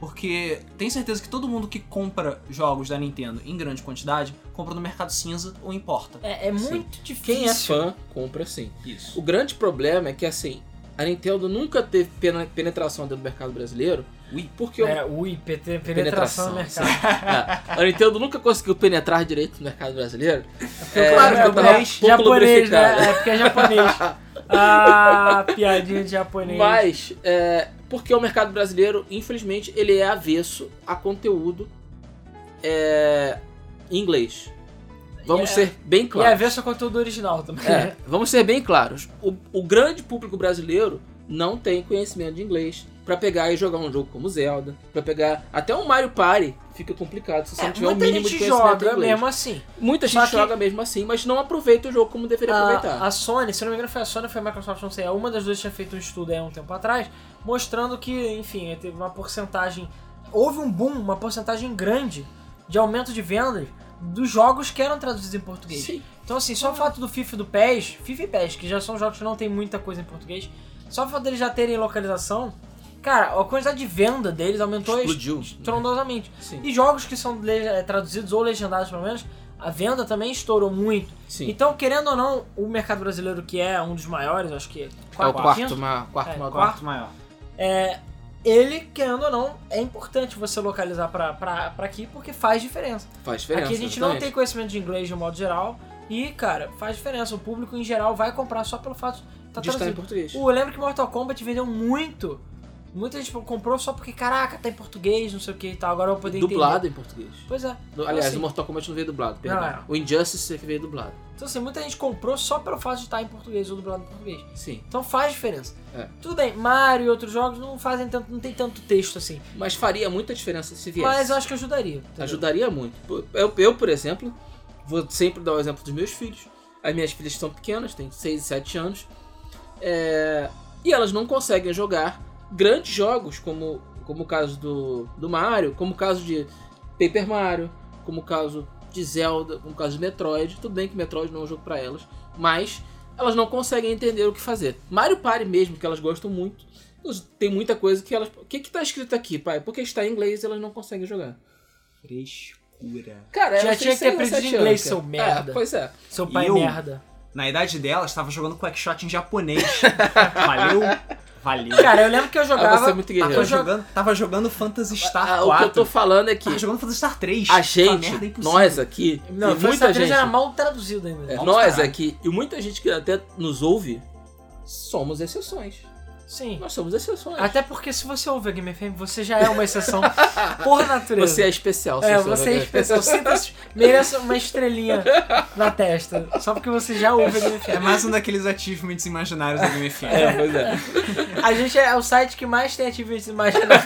Porque tenho certeza que todo mundo que compra jogos da Nintendo em grande quantidade compra no mercado cinza ou importa. É, é Sim. muito difícil. Quem é fã compra sim. Isso. O grande problema é que, assim, a Nintendo nunca teve penetração dentro do mercado brasileiro, Ui. porque o- É, o IPT, penetração no Penetração, mercado. é, a Nintendo nunca conseguiu penetrar direito no mercado brasileiro. É, claro que é, eu tava é, um japonês, né? É porque é japonês. [laughs] Ah, piadinha de japonês. Mas, é, porque o mercado brasileiro, infelizmente, ele é avesso a conteúdo é, em inglês. Vamos é- ser bem E é claros. ver seu conteúdo original também. É, vamos ser bem claros. O, o grande público brasileiro não tem conhecimento de inglês pra pegar e jogar um jogo como Zelda, pra pegar até um Mario Party fica complicado se você É, não tiver um muita mínimo de gente conhecimento joga inglês. mesmo assim. Muita gente que- joga mesmo assim, mas não aproveita o jogo como deveria aproveitar. A, a Sony, se não me engano foi a Sony foi a Microsoft, não sei, uma das duas tinha feito um estudo aí há um tempo atrás, mostrando que, enfim, teve uma porcentagem, houve um boom, uma porcentagem grande de aumento de vendas dos jogos que eram traduzidos em português. Sim. Então assim, só o fato do FIFA e do PES, FIFA e PES, que já são jogos que não tem muita coisa em português, só o fato deles já terem localização, cara, a quantidade de venda deles aumentou Explodiu. estrondosamente. Sim. E jogos que são eh, traduzidos ou legendados, pelo menos, a venda também estourou muito. Sim. Então, querendo ou não, o mercado brasileiro, que é um dos maiores, acho que é o quarto, quarto, quinto, ma, quarto É, maior. Quarto maior. é, ele, querendo ou não, é importante você localizar pra, pra, pra aqui, porque faz diferença. Faz diferença. aqui a gente não exatamente. tem conhecimento de inglês de um modo geral, E, cara, faz diferença. O público em geral vai comprar só pelo fato de tá estar em português. O, eu lembro que Mortal Kombat vendeu muito. Muita gente comprou só porque, caraca, tá em português, não sei o que e tal. Agora eu vou poder Dublado em português. entender. Pois é. No- aliás, assim, o Mortal Kombat não veio dublado, perdão. Não, é. O Injustice é que veio dublado. Então, assim, muita gente comprou só pelo fato de estar em português ou dublado em português. Sim. Então faz diferença. É. Tudo bem, Mario e outros jogos não fazem tanto, não tem tanto texto assim. Mas faria muita diferença se viesse. Mas eu acho que ajudaria. entendeu? Ajudaria muito. Eu, eu, por exemplo, vou sempre dar o exemplo dos meus filhos. As minhas filhas são pequenas, têm 6 e 7 anos. É, E elas não conseguem jogar grandes jogos, como, como o caso do, do Mario, como o caso de Paper Mario, como o caso de Zelda, como o caso de Metroid. Tudo bem que Metroid não é um jogo pra elas, mas elas não conseguem entender o que fazer. Mario Party mesmo, que elas gostam muito, tem muita coisa que elas... O que que tá escrito aqui, pai? Porque está em inglês e elas não conseguem jogar. Frescura. Cara, Já tinha que ter aprendido inglês, seu cara. merda. É, pois é. Seu pai eu- merda. Na idade dela, estava jogando Quackshot em japonês. [laughs] Valeu. Valeu. Cara, eu lembro que eu Ah, jogava. você é muito tava, guerreiro. jo- jogando, tava jogando Phantasy Star Ah, 4. o que eu tô falando é que Tava jogando Phantasy Star 3. a gente, merda é nós aqui, Não, e muita muita gente gente, era mal traduzido ainda. é, nós parar. aqui, e muita gente que até nos ouve, somos exceções. Sim. Nós somos exceções. Até porque se você ouve a Game FM, você já é uma exceção por natureza. Você é especial. É, você é especial. Sinta-se, mereça uma estrelinha na testa. Só porque você já ouve a Game É FM. mais um daqueles achievements imaginários da Game FM. É, pois é. A gente é o site que mais tem atividades imaginárias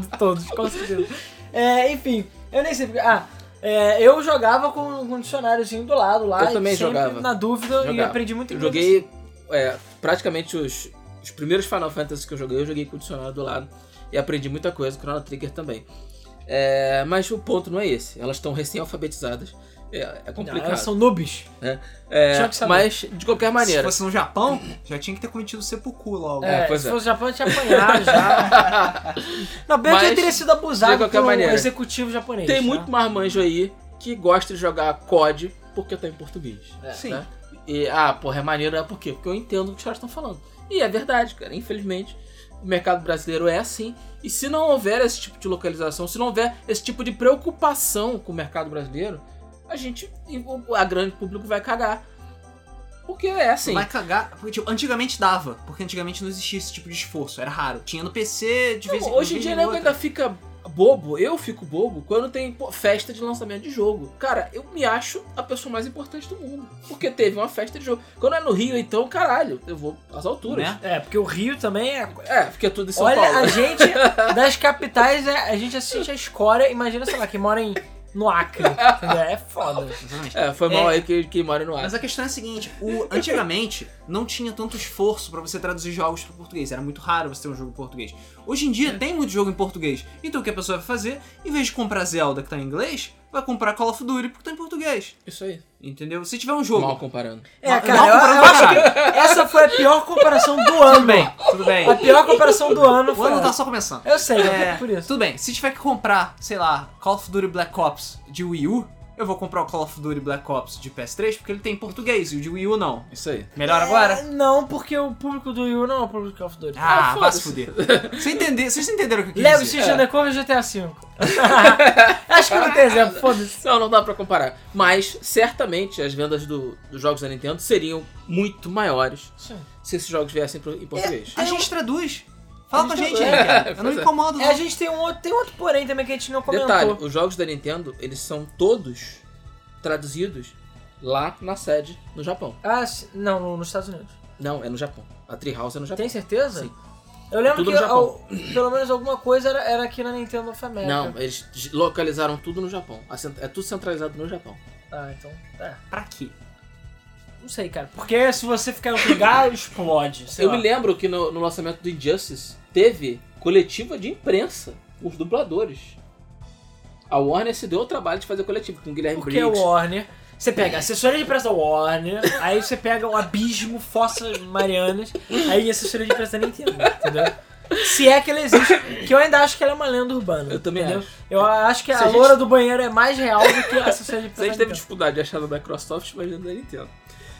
de todos, com certeza. É, enfim, eu nem sei porque. Ah, é, eu jogava com um dicionáriozinho do lado lá. Eu também e sempre jogava. Na dúvida e Jogava. aprendi muito Eu inglês. joguei é, praticamente os, os primeiros Final Fantasy que eu joguei, eu joguei com o dicionário do lado e aprendi muita coisa, Chrono Trigger também. É, mas o ponto não é esse. Elas estão recém-alfabetizadas. É, é Não, complicado. elas são noobs. É, saber. mas, de qualquer Se maneira. fosse no Japão, já tinha que ter cometido sepulcro logo. É, É, pois se é. fosse o Japão, eu tinha apanhado já. [laughs] Não, que Mas, eu teria sido abusado de qualquer por um maneira, executivo japonês. Tem né? muito marmanjo aí que gosta de jogar COD porque tá em português. É. Sim. né? E, ah, porra, é maneiro, é por quê? Porque eu entendo o que os caras estão falando. E é verdade, cara. Infelizmente, o mercado brasileiro é assim. E se não houver esse tipo de localização, se não houver esse tipo de preocupação com o mercado brasileiro, a gente, a grande público vai cagar. Porque é assim. Vai cagar. Porque, tipo, antigamente dava. Porque antigamente não existia esse tipo de esforço. Era raro. Tinha no PC de vez em Não, hoje em dia, nego ainda fica bobo, eu fico bobo, quando tem pô, festa de lançamento de jogo. Cara, eu me acho a pessoa mais importante do mundo. Porque teve uma festa de jogo. Quando é no Rio, então, caralho, eu vou às alturas. Né? É, porque o Rio também é. É, porque é tudo em São Olha, Paulo. a gente [laughs] das capitais, é, a gente assiste a escória. Imagina, sei lá, quem mora em, no Acre. É foda. Exatamente. É, foi mal É. aí que, que mora no ar. Mas a questão é a seguinte, o, antigamente não tinha tanto esforço pra você traduzir jogos para português, era muito raro você ter um jogo em português. Hoje em dia tem muito jogo em português, então o que a pessoa vai fazer, em vez de comprar Zelda que tá em inglês, vai comprar Call of Duty porque tá em português, Isso aí. entendeu? Se tiver um jogo... Mal comparando. É, Mal- cara, mal eu, eu comparando acho que essa foi a pior comparação do ano. Tudo bem, tudo bem. A pior comparação do ano O foi. ano tá essa. só começando. Eu sei, É, é por isso. Tudo bem, se tiver que comprar, sei lá, Call of Duty Black Ops de Wii U, eu vou comprar o Call of Duty Black Ops de PS3 porque ele tem em português e o de Wii U não. Isso aí. Melhor agora? É, não, porque o público do Yu não é o público do Call of Duty. Ah, Ah, vai se fuder. Você entender, vocês entenderam o que eu quis Lego dizer? City Undercover e GTA V. [laughs] Acho que não tem exemplo, foda-se. Não, não dá pra comparar. Mas, certamente, as vendas do- dos jogos da Nintendo seriam muito maiores se esses jogos viessem pro- em português. A gente traduz. Fala com a gente. É, Eu não me é. incomodo, É, não. a gente tem um outro, tem outro porém também que a gente não comentou. Detalhe, os jogos da Nintendo, eles são todos traduzidos lá na sede, no Japão. Ah, não, no- nos Estados Unidos. Não, é no Japão. A Treehouse é no Japão. Tem certeza? Sim. Eu lembro Tudo que al- pelo menos alguma coisa era, era aqui na Nintendo of America. Não, eles localizaram tudo no Japão. É tudo centralizado no Japão. Ah, então. É. Pra quê? Não sei, cara. Porque se você ficar em outro lugar, [laughs] explode. sei Eu lá. me lembro que no, no lançamento do Injustice teve coletiva de imprensa com os dubladores. A Warner se deu o trabalho de fazer coletiva com o Guilherme Porque o Briggs. Warner. Você pega a assessoria de imprensa da Warner, aí você pega um abismo, Fossas Marianas, aí a assessoria de imprensa da Nintendo, entendeu? Se é que ela existe, que eu ainda acho que ela é uma lenda urbana. Eu também entendeu? acho. Eu acho que Se a, a gente- loura do banheiro é mais real do que a assessoria de Se a imprensa gente da teve dificuldade de achar no Microsoft, imagina da Nintendo.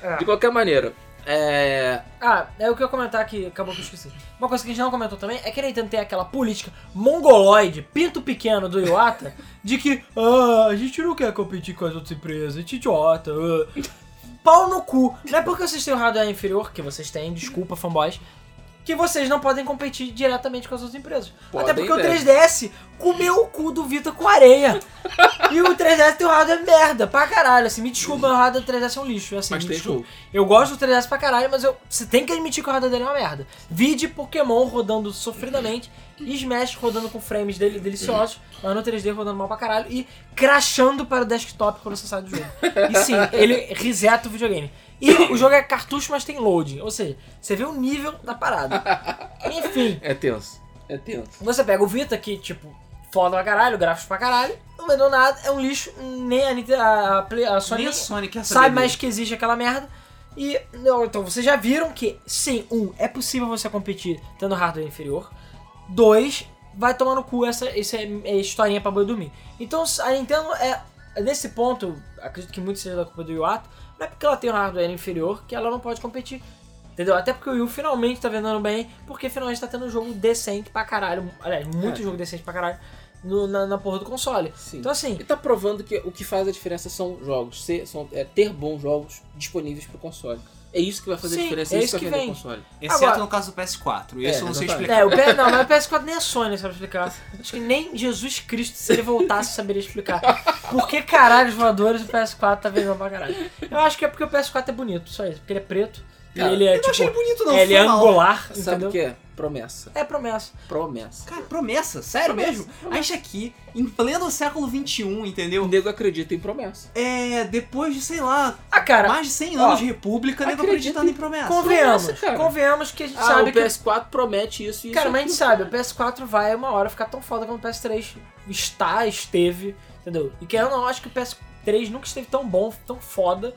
É. De qualquer maneira, é... Ah, é o que eu ia comentar aqui, acabou que eu esqueci. Uma coisa que a gente não comentou também é que Nintendo tem aquela política mongoloide, pinto pequeno do Iwata, de que ah, a gente não quer competir com as outras empresas, a gente é idiota. ah." pau no cu. Não é porque vocês têm um hardware inferior, que vocês têm, desculpa, fanboys, que vocês não podem competir diretamente com as outras empresas. Podem, Até porque o devem. 3DS comeu o cu do Vita com areia. [laughs] e o 3DS tem um hardware merda, pra caralho. Assim, me desculpa, o hardware do 3DS é um lixo. Assim, Mas me tem desculpa. jogo. Eu gosto do 3DS pra caralho, mas eu, você tem que admitir que o hardware dele é uma merda. Vide Pokémon rodando sofridamente e Smash rodando com frames dele deliciosos, mas no 3D rodando mal pra caralho e crashando para o desktop quando você sai do jogo. E sim, ele reseta o videogame. E o jogo é cartucho, mas tem loading, ou seja, você vê o nível da parada. [laughs] Enfim, É tenso. É tenso. você pega o Vita, que tipo, foda pra caralho, gráficos pra caralho, não vendeu nada, é um lixo, nem a, Nintendo- a, Play- a Sony Nem a Sony quer saber sabe dele. mais que existe aquela merda. E não, então vocês já viram que, sim, um, é possível você competir tendo hardware inferior. Dois, vai tomar no cu essa, essa é historinha pra boi dormir. Então a Nintendo é. Nesse ponto, acredito que muito seja da culpa do Iwata, não é porque ela tem um hardware inferior que ela não pode competir. Entendeu? Até porque o Wii U finalmente tá vendendo bem, porque finalmente tá tendo um jogo decente pra caralho. Aliás, muito É. jogo decente pra caralho no- na, na porra do console. Sim. Então assim, E tá provando que o que faz a diferença são jogos, ser, são, é ter bons jogos disponíveis pro console. É isso que vai fazer Sim, a diferença, é é isso isso que que vai vender vem. o console. Exceto Agora- no caso do PS4. Isso É, eu não sei explicar. É, o PS, não, mas o PS4 nem a Sony sabe explicar. Acho que nem Jesus Cristo, se ele voltasse, saberia explicar. Por que caralho os voadores o PS4 tá vendendo pra caralho? Eu acho que é porque o PS4 é bonito, só isso. Porque ele é preto Cara, e ele é Eu não achei tipo. bonito, não. ele é angular, Sabe entendeu? o que é? Promessa. É promessa. Promessa. Cara, promessa, sério Promessa, mesmo? A gente aqui, em pleno século XXI, O entendeu? nego acredita em promessa. É, depois de, sei lá, Ah, cara, mais de 100 anos ó, de república, nego acredita acreditando em- em promessa. convenhamos. promessa, cara. convenhamos que a gente Ah, sabe o que. PS4 promete isso e Cara, isso. mas a gente sabe, o PS4 vai uma hora ficar tão foda como o PS3 está, esteve, entendeu? E que eu não acho que o PS3 nunca esteve tão bom, tão foda quanto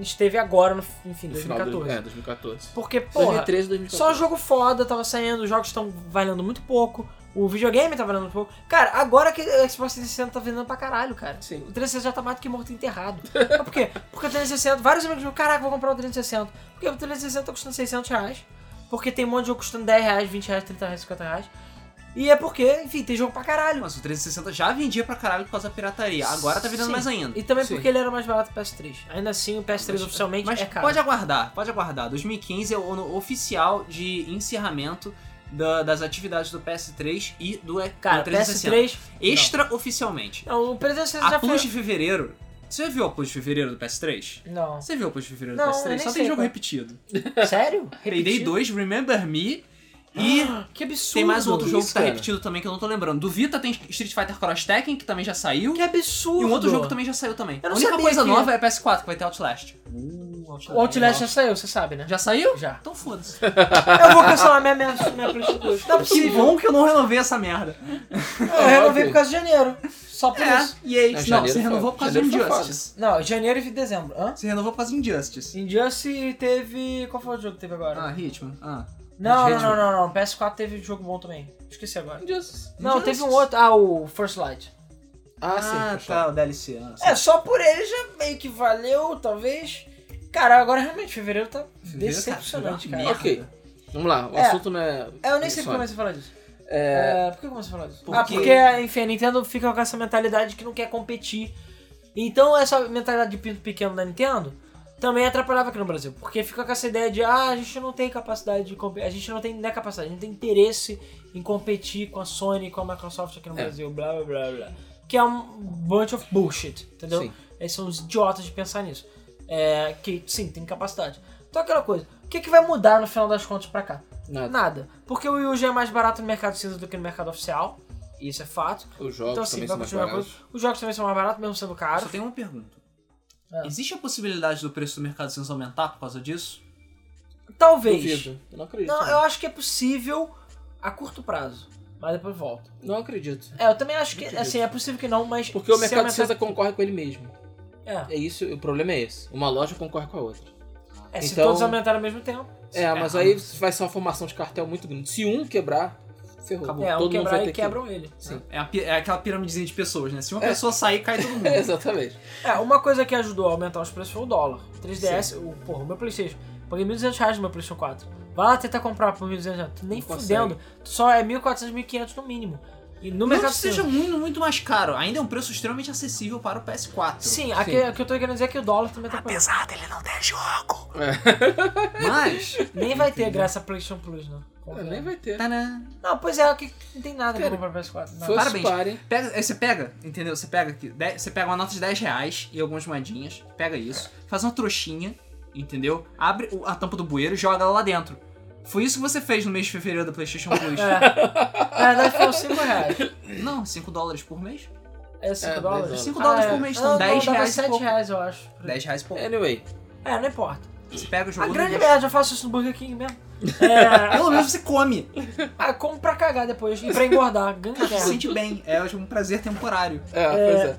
esteve agora, no, enfim, no final 2014. do, é, 2014. Porque, porra, 2013, 2014. só jogo foda tava saindo, os jogos estão valendo muito pouco, o videogame tá valendo muito pouco. Cara, agora que o Xbox 360 tá vendendo pra caralho, cara. Sim. O 360 já tá mais do que morto e enterrado. Mas por quê? Porque o 360, vários amigos meus, caraca, vou comprar o 360. Porque o 360 tá custando 600 reais. Porque tem um monte de jogo custando 10 reais, 20 reais, 30 reais, 50 reais. E é porque, enfim, tem jogo pra caralho. Mas o 360 já vendia pra caralho por causa da pirataria. Agora tá vendendo Sim. mais ainda. E também Sim. porque ele era mais barato que o PS3. Ainda assim, o PS3 oficialmente Mas é caro. pode aguardar, pode aguardar. 2015 é o ano oficial de encerramento da- das atividades do PS3 e do, Cara, do 360. PS3... Extra oficialmente. Não, o 360 A já foi... de fevereiro. Você viu a Plus de fevereiro do PS3? Não. Você viu a Plus de fevereiro Não, do eu PS3? nem Só tem jogo qual é. repetido. Sério? Payday Repetido? 2, Remember Me e Que absurdo. tem mais um outro jogo isso, que tá cara. repetido também que eu não tô lembrando. Do Vita tem Street Fighter Cross Tekken, que também já saiu. Que absurdo. E um outro jogo também já saiu também. Eu A não única sabia coisa que- nova é PS4, que vai ter Outlast. Uh, O Outlast já saiu, você sabe, né? Já saiu? Já. Então foda-se. Eu vou cancelar minha, minha, minha PlayStation 2. Não é Que bom que eu não renovei essa merda. Eu renovei ok. por causa de janeiro. Só por É, isso. e aí? Não, Não, você foi- renovou por causa de Injustice. Não, janeiro e dezembro. Hã? Você renovou por causa de Injustice. Injustice teve... Qual foi o jogo que teve agora? Ah, Hitman. Ah. Não, não, não, não, não. PS4 teve jogo bom também. Esqueci agora. Injustice. Não, Injustice. teve um outro. Ah, o First Light. Ah, sim. Ah, fechou. tá, o DLC. Ah, sim. É, só por ele já meio que valeu, talvez. Cara, agora realmente, fevereiro tá Fevereiro, decepcionante, cara. Ok. Vamos lá, o É. assunto não é. É, eu nem sei porque comecei a falar disso. É, É, por que eu comecei a falar disso? Porque- Ah, porque, enfim, a Nintendo fica com essa mentalidade que não quer competir. Então, essa mentalidade de pinto pequeno da Nintendo também atrapalhava aqui no Brasil. Porque fica com essa ideia de, ah, a gente não tem capacidade de competir. A gente não tem, não é capacidade, a gente tem interesse em competir com a Sony e com a Microsoft aqui no É. Brasil, blá blá blá blá. Que é um bunch of bullshit, entendeu? Sim. Eles são os idiotas de pensar nisso. É, que, sim, tem capacidade. Então, aquela coisa. O que, que vai mudar no final das contas pra cá? nada. Nada. Porque o Wii U já é mais barato no mercado cinza do que no mercado oficial. Isso é fato. Os jogos Então assim, também vai são mais baratos. Os jogos também são mais baratos, mesmo sendo Só caros. tem uma pergunta. É. Existe a possibilidade do preço do mercado cinza aumentar por causa disso? Talvez. Duvido. Eu não acredito. Não, eu acho que é possível a curto prazo. Mas depois volta. Não acredito. É, eu também acho que, Acredito. assim, é possível que não, mas... Porque o se mercado aumentar- cinza concorre com ele mesmo. É, É isso, o problema é esse. Uma loja concorre com a outra. é se Então- todos aumentarem ao mesmo tempo. É, mas É, aí vai ser uma formação de cartel muito grande. Se um quebrar, ferrou. Acabou. É, um Todo mundo vai quebrar ter e que- quebram ele. Sim. É, a é aquela piramidezinha de pessoas, né? Se uma É. pessoa sair, cai todo mundo. [laughs] Exatamente. É, uma coisa que ajudou a aumentar os preços foi o dólar. 3DS, o, porra, o meu Playstation. Paguei 1.200 reais no meu Playstation 4. Vai lá tentar comprar por 1.200 reais. Tu nem Não fudendo. Tu só é 1.400, 1.500 no mínimo. E no Não mercado que seja muito, muito mais caro. Ainda é um preço extremamente acessível para o PS4. Sim, aqui, o que eu tô querendo dizer é que o dólar também tá. Apesar dele não ter jogo. É. [laughs] Mas. Nem vai ter graça a PlayStation Plus, não. É, nem vai ter. Tadã. Não, pois é, que não tem nada pra Cara, comprar PS4. Não. Parabéns. party. Pega, aí você pega, entendeu? Você pega aqui, dez- você pega uma nota de 10 reais e algumas moedinhas, pega isso, faz uma trouxinha, entendeu? Abre a tampa do bueiro e joga ela lá dentro. Foi isso que você fez no mês de fevereiro da PlayStation [laughs] Plus. É. Na verdade foram 5 reais. Não, 5 dólares por mês? É 5 É, dólares? 10 5 dólares Ah, é. por mês, são não, 10 dava reais e 7 pouco. reais, eu acho. 10 reais por Anyway. É, não importa. Você pega o A jogo grande no merda, eu faço isso no Burger King mesmo. É, Pelo menos você come. ah, como pra cagar depois e pra engordar. Ganha Você se sente bem. É um prazer temporário. É, pois é.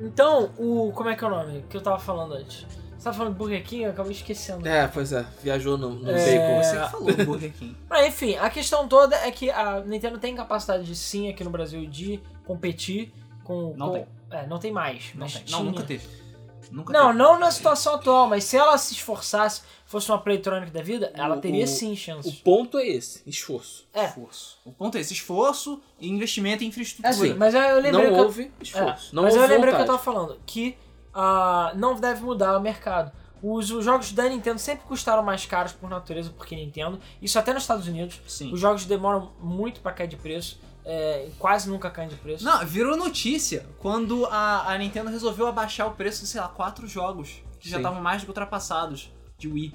Então, o. Como é que é o nome que eu tava falando antes? Você tava falando de Burger King, eu acabei esquecendo. É, pois é. Viajou no, no É. bacon. Você que falou Burger King. [laughs] Mas enfim, a questão toda é que a Nintendo tem capacidade de sim aqui no Brasil de competir com. Não com- tem. É, não tem mais. Não, mas tem. tinha. não nunca teve. Nunca Não, teve. não na situação atual, mas se ela se esforçasse, fosse uma Playtronic da vida, ela O- teria o- sim O chances. ponto é esse, esforço. É, Esforço. O ponto é esse esforço e investimento em infraestrutura. Assim, mas eu, lembrei Não que eu- houve esforço. É, não mas eu houve lembrei que eu vontade. tava falando, que ah, não deve mudar o mercado. Os, os jogos da Nintendo sempre custaram mais caros por natureza, porque Nintendo, isso até nos Estados Unidos. Sim. Os jogos demoram muito pra cair de preço, é, quase nunca caem de preço. Não, virou notícia quando a, a Nintendo resolveu abaixar o preço de, sei lá, quatro jogos que já Sim. estavam mais do que ultrapassados de Wii.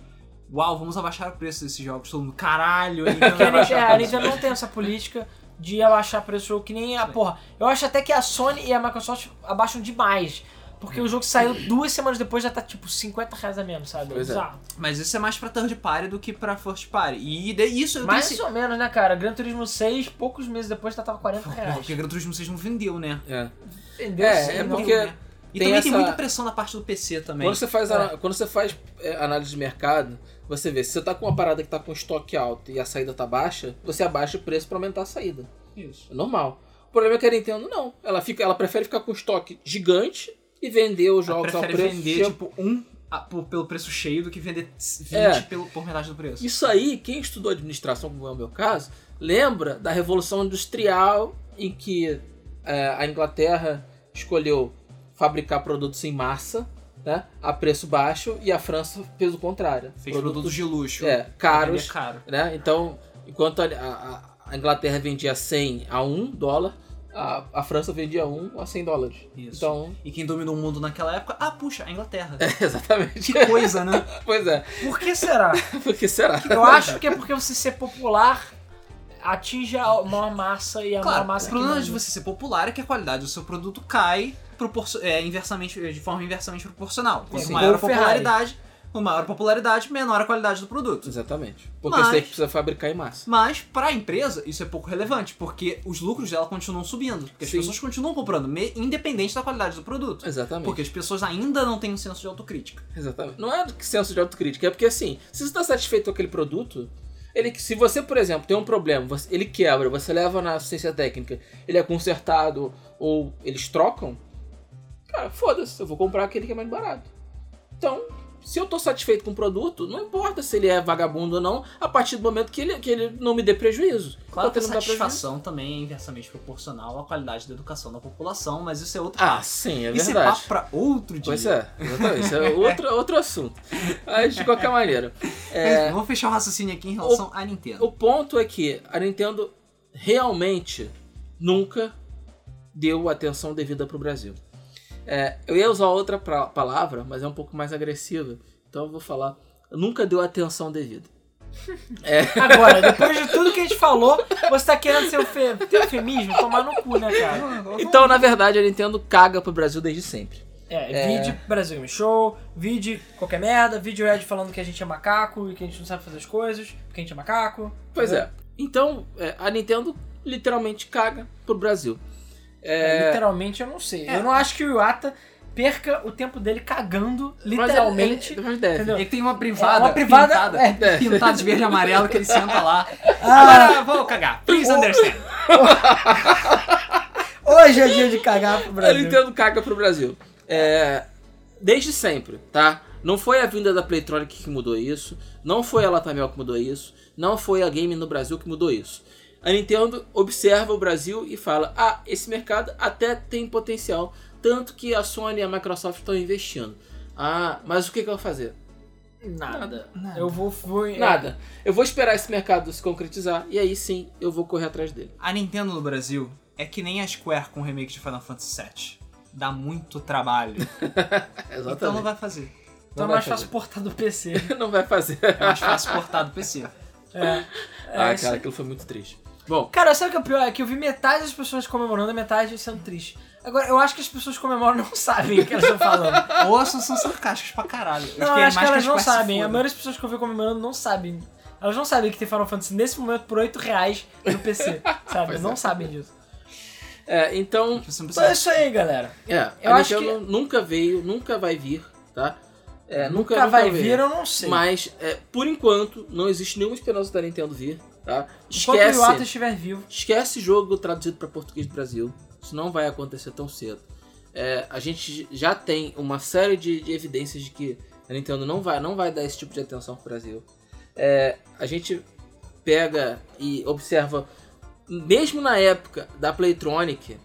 Uau, vamos abaixar o preço desses jogos. Todo mundo, caralho, a [laughs] Nintendo vai a. Nintendo não tem essa política de abaixar preço do jogo que nem a Sim. porra. Eu acho até que a Sony e a Microsoft abaixam demais. Porque o jogo saiu duas semanas depois já tá tipo 50 reais a menos, sabe? Pois é. Mas isso é mais pra third party do que pra first party. E de- isso eu Mais ou menos, né, cara? Gran Turismo 6, poucos meses depois já tava 40 Porra, reais. porque Gran Turismo 6 não vendeu, né? É. Entendeu? É, Sim, é não- porque- né? E tem também tem essa- muita pressão na parte do PC também. Quando você faz, É. quando você faz é, análise de mercado, você vê, se você tá com uma parada que tá com estoque alto e a saída tá baixa, você abaixa o preço pra aumentar a saída. Isso. É normal. O problema é que a Nintendo não. Ela, fica, ela prefere ficar com estoque gigante e vender os jogos ao prefere preço. vender, cheio. tipo, um a- por- pelo preço cheio do que vender 20 É. pelo, por metade do preço. Isso aí, quem estudou administração, como é o meu caso, lembra da Revolução Industrial em que é, a Inglaterra escolheu fabricar produtos em massa, né, a preço baixo, e a França fez o contrário. Fez produtos de luxo. é, caros, Vender caro. né? Então, enquanto a, a- a Inglaterra vendia 100 a 1 dólar, a, a França vendia 1 a 100 dólares. Isso. Então, E quem dominou o mundo naquela época? Ah, puxa, a Inglaterra. [laughs] exatamente. Que coisa, né? [laughs] pois é. Por que será? [laughs] Por que será? Eu acho que é porque você ser popular atinge a maior massa e a Claro, maior massa o problema de você ser popular é que a qualidade do seu produto cai é, inversamente, de forma inversamente proporcional. Quanto Sim. maior a popularidade, com maior a popularidade, menor a qualidade do produto. Exatamente. Porque Mas- você precisa fabricar em massa. Mas, pra empresa, isso é pouco relevante, porque os lucros dela continuam subindo. Porque as Sim. pessoas continuam comprando, independente da qualidade do produto. Exatamente. Porque as pessoas ainda não têm um senso de autocrítica. Exatamente. Não é que senso de autocrítica, é porque assim, se você está satisfeito com aquele produto, ele, se você, por exemplo, tem um problema, você- ele quebra, você leva na assistência técnica, ele é consertado ou eles trocam, cara, foda-se, eu vou comprar aquele que é mais barato. Então, se eu tô satisfeito com o produto, não importa se ele é vagabundo ou não, a partir do momento que ele, que ele não me dê prejuízo. Claro que a satisfação também é inversamente proporcional à qualidade da educação da população, mas isso é outro Ah, papo. sim, é isso é verdade. pra outro dia. Pois é. Isso é [laughs] outro, outro assunto. Mas de qualquer maneira. é, Vamos fechar o raciocínio aqui em relação à Nintendo. O ponto é que a Nintendo realmente nunca deu atenção devida pro Brasil. É, eu ia usar outra pra- palavra, mas é um pouco mais agressiva. Então eu vou falar. Nunca deu atenção devida. [laughs] Agora, depois de tudo que a gente falou, você tá querendo ser efe... ter eufemismo? Tomar no cu, né, cara? Então, na verdade, a Nintendo caga pro Brasil desde sempre. É, vídeo Brasil Game Show, vídeo qualquer merda, vídeo Ed falando que a gente é macaco e que a gente não sabe fazer as coisas, porque a gente é macaco. Pois é. Então, é, a Nintendo literalmente caga pro Brasil. É, É, literalmente eu não sei. É. Eu não acho que o Iwata perca o tempo dele cagando, mas literalmente. ele- mas deve. entendeu? Ele tem uma privada, É, uma privada- pintada, é. pintada de verde e amarelo que ele [laughs] senta lá. Ah, Agora vou cagar. Please understand. [laughs] hoje é dia de cagar pro A Brasil. Nintendo caga pro Brasil. É, desde sempre, tá? Não foi a vinda da Playtronic que mudou isso. Não foi a Latamel que mudou isso. Não foi a Game no Brasil que mudou isso. A Nintendo observa o Brasil e fala: ah, esse mercado até tem potencial, tanto que a Sony e a Microsoft estão investindo. Ah, mas o que, que eu vou fazer? Nada. Nada. Eu vou. vou é, Nada. Eu vou esperar esse mercado se concretizar e aí sim eu vou correr atrás dele. A Nintendo no Brasil é que nem a Square com o remake de Final Fantasy VII. Dá muito trabalho. [laughs] Então não vai fazer. Então é vai mais fazer. fácil portar do PC. [laughs] não vai fazer. É mais fácil portar do PC. É. É ah, cara, aquilo foi muito triste. Bom, Cara, sabe o que é o pior? É que eu vi metade das pessoas comemorando e metade sendo triste. Agora, eu acho que as pessoas que comemoram não sabem o que elas estão falando. [laughs] Ou são, são sarcásticas pra caralho. Eu Não, queria acho que elas não sabem. A maioria das pessoas que eu vi comemorando não sabem. Elas não sabem que tem Final Fantasy nesse momento por 8 reais no PC. [laughs] Sabe? Pois não é. sabem disso. é, então, Então é isso aí, galera. é, Eu a acho Nintendo nunca veio, nunca vai vir, tá? É, nunca, Nunca vai veio. vir, eu não sei. Mas, é, por enquanto, não existe nenhuma esperança da Nintendo vir, tá? Enquanto o Esquece, Iwata estiver vivo. esquece jogo traduzido para português do Brasil. Isso não vai acontecer tão cedo. É, a gente já tem uma série de, de evidências de que a Nintendo não vai, não vai dar esse tipo de atenção pro Brasil. É, a gente pega e observa, mesmo na época da Playtronic,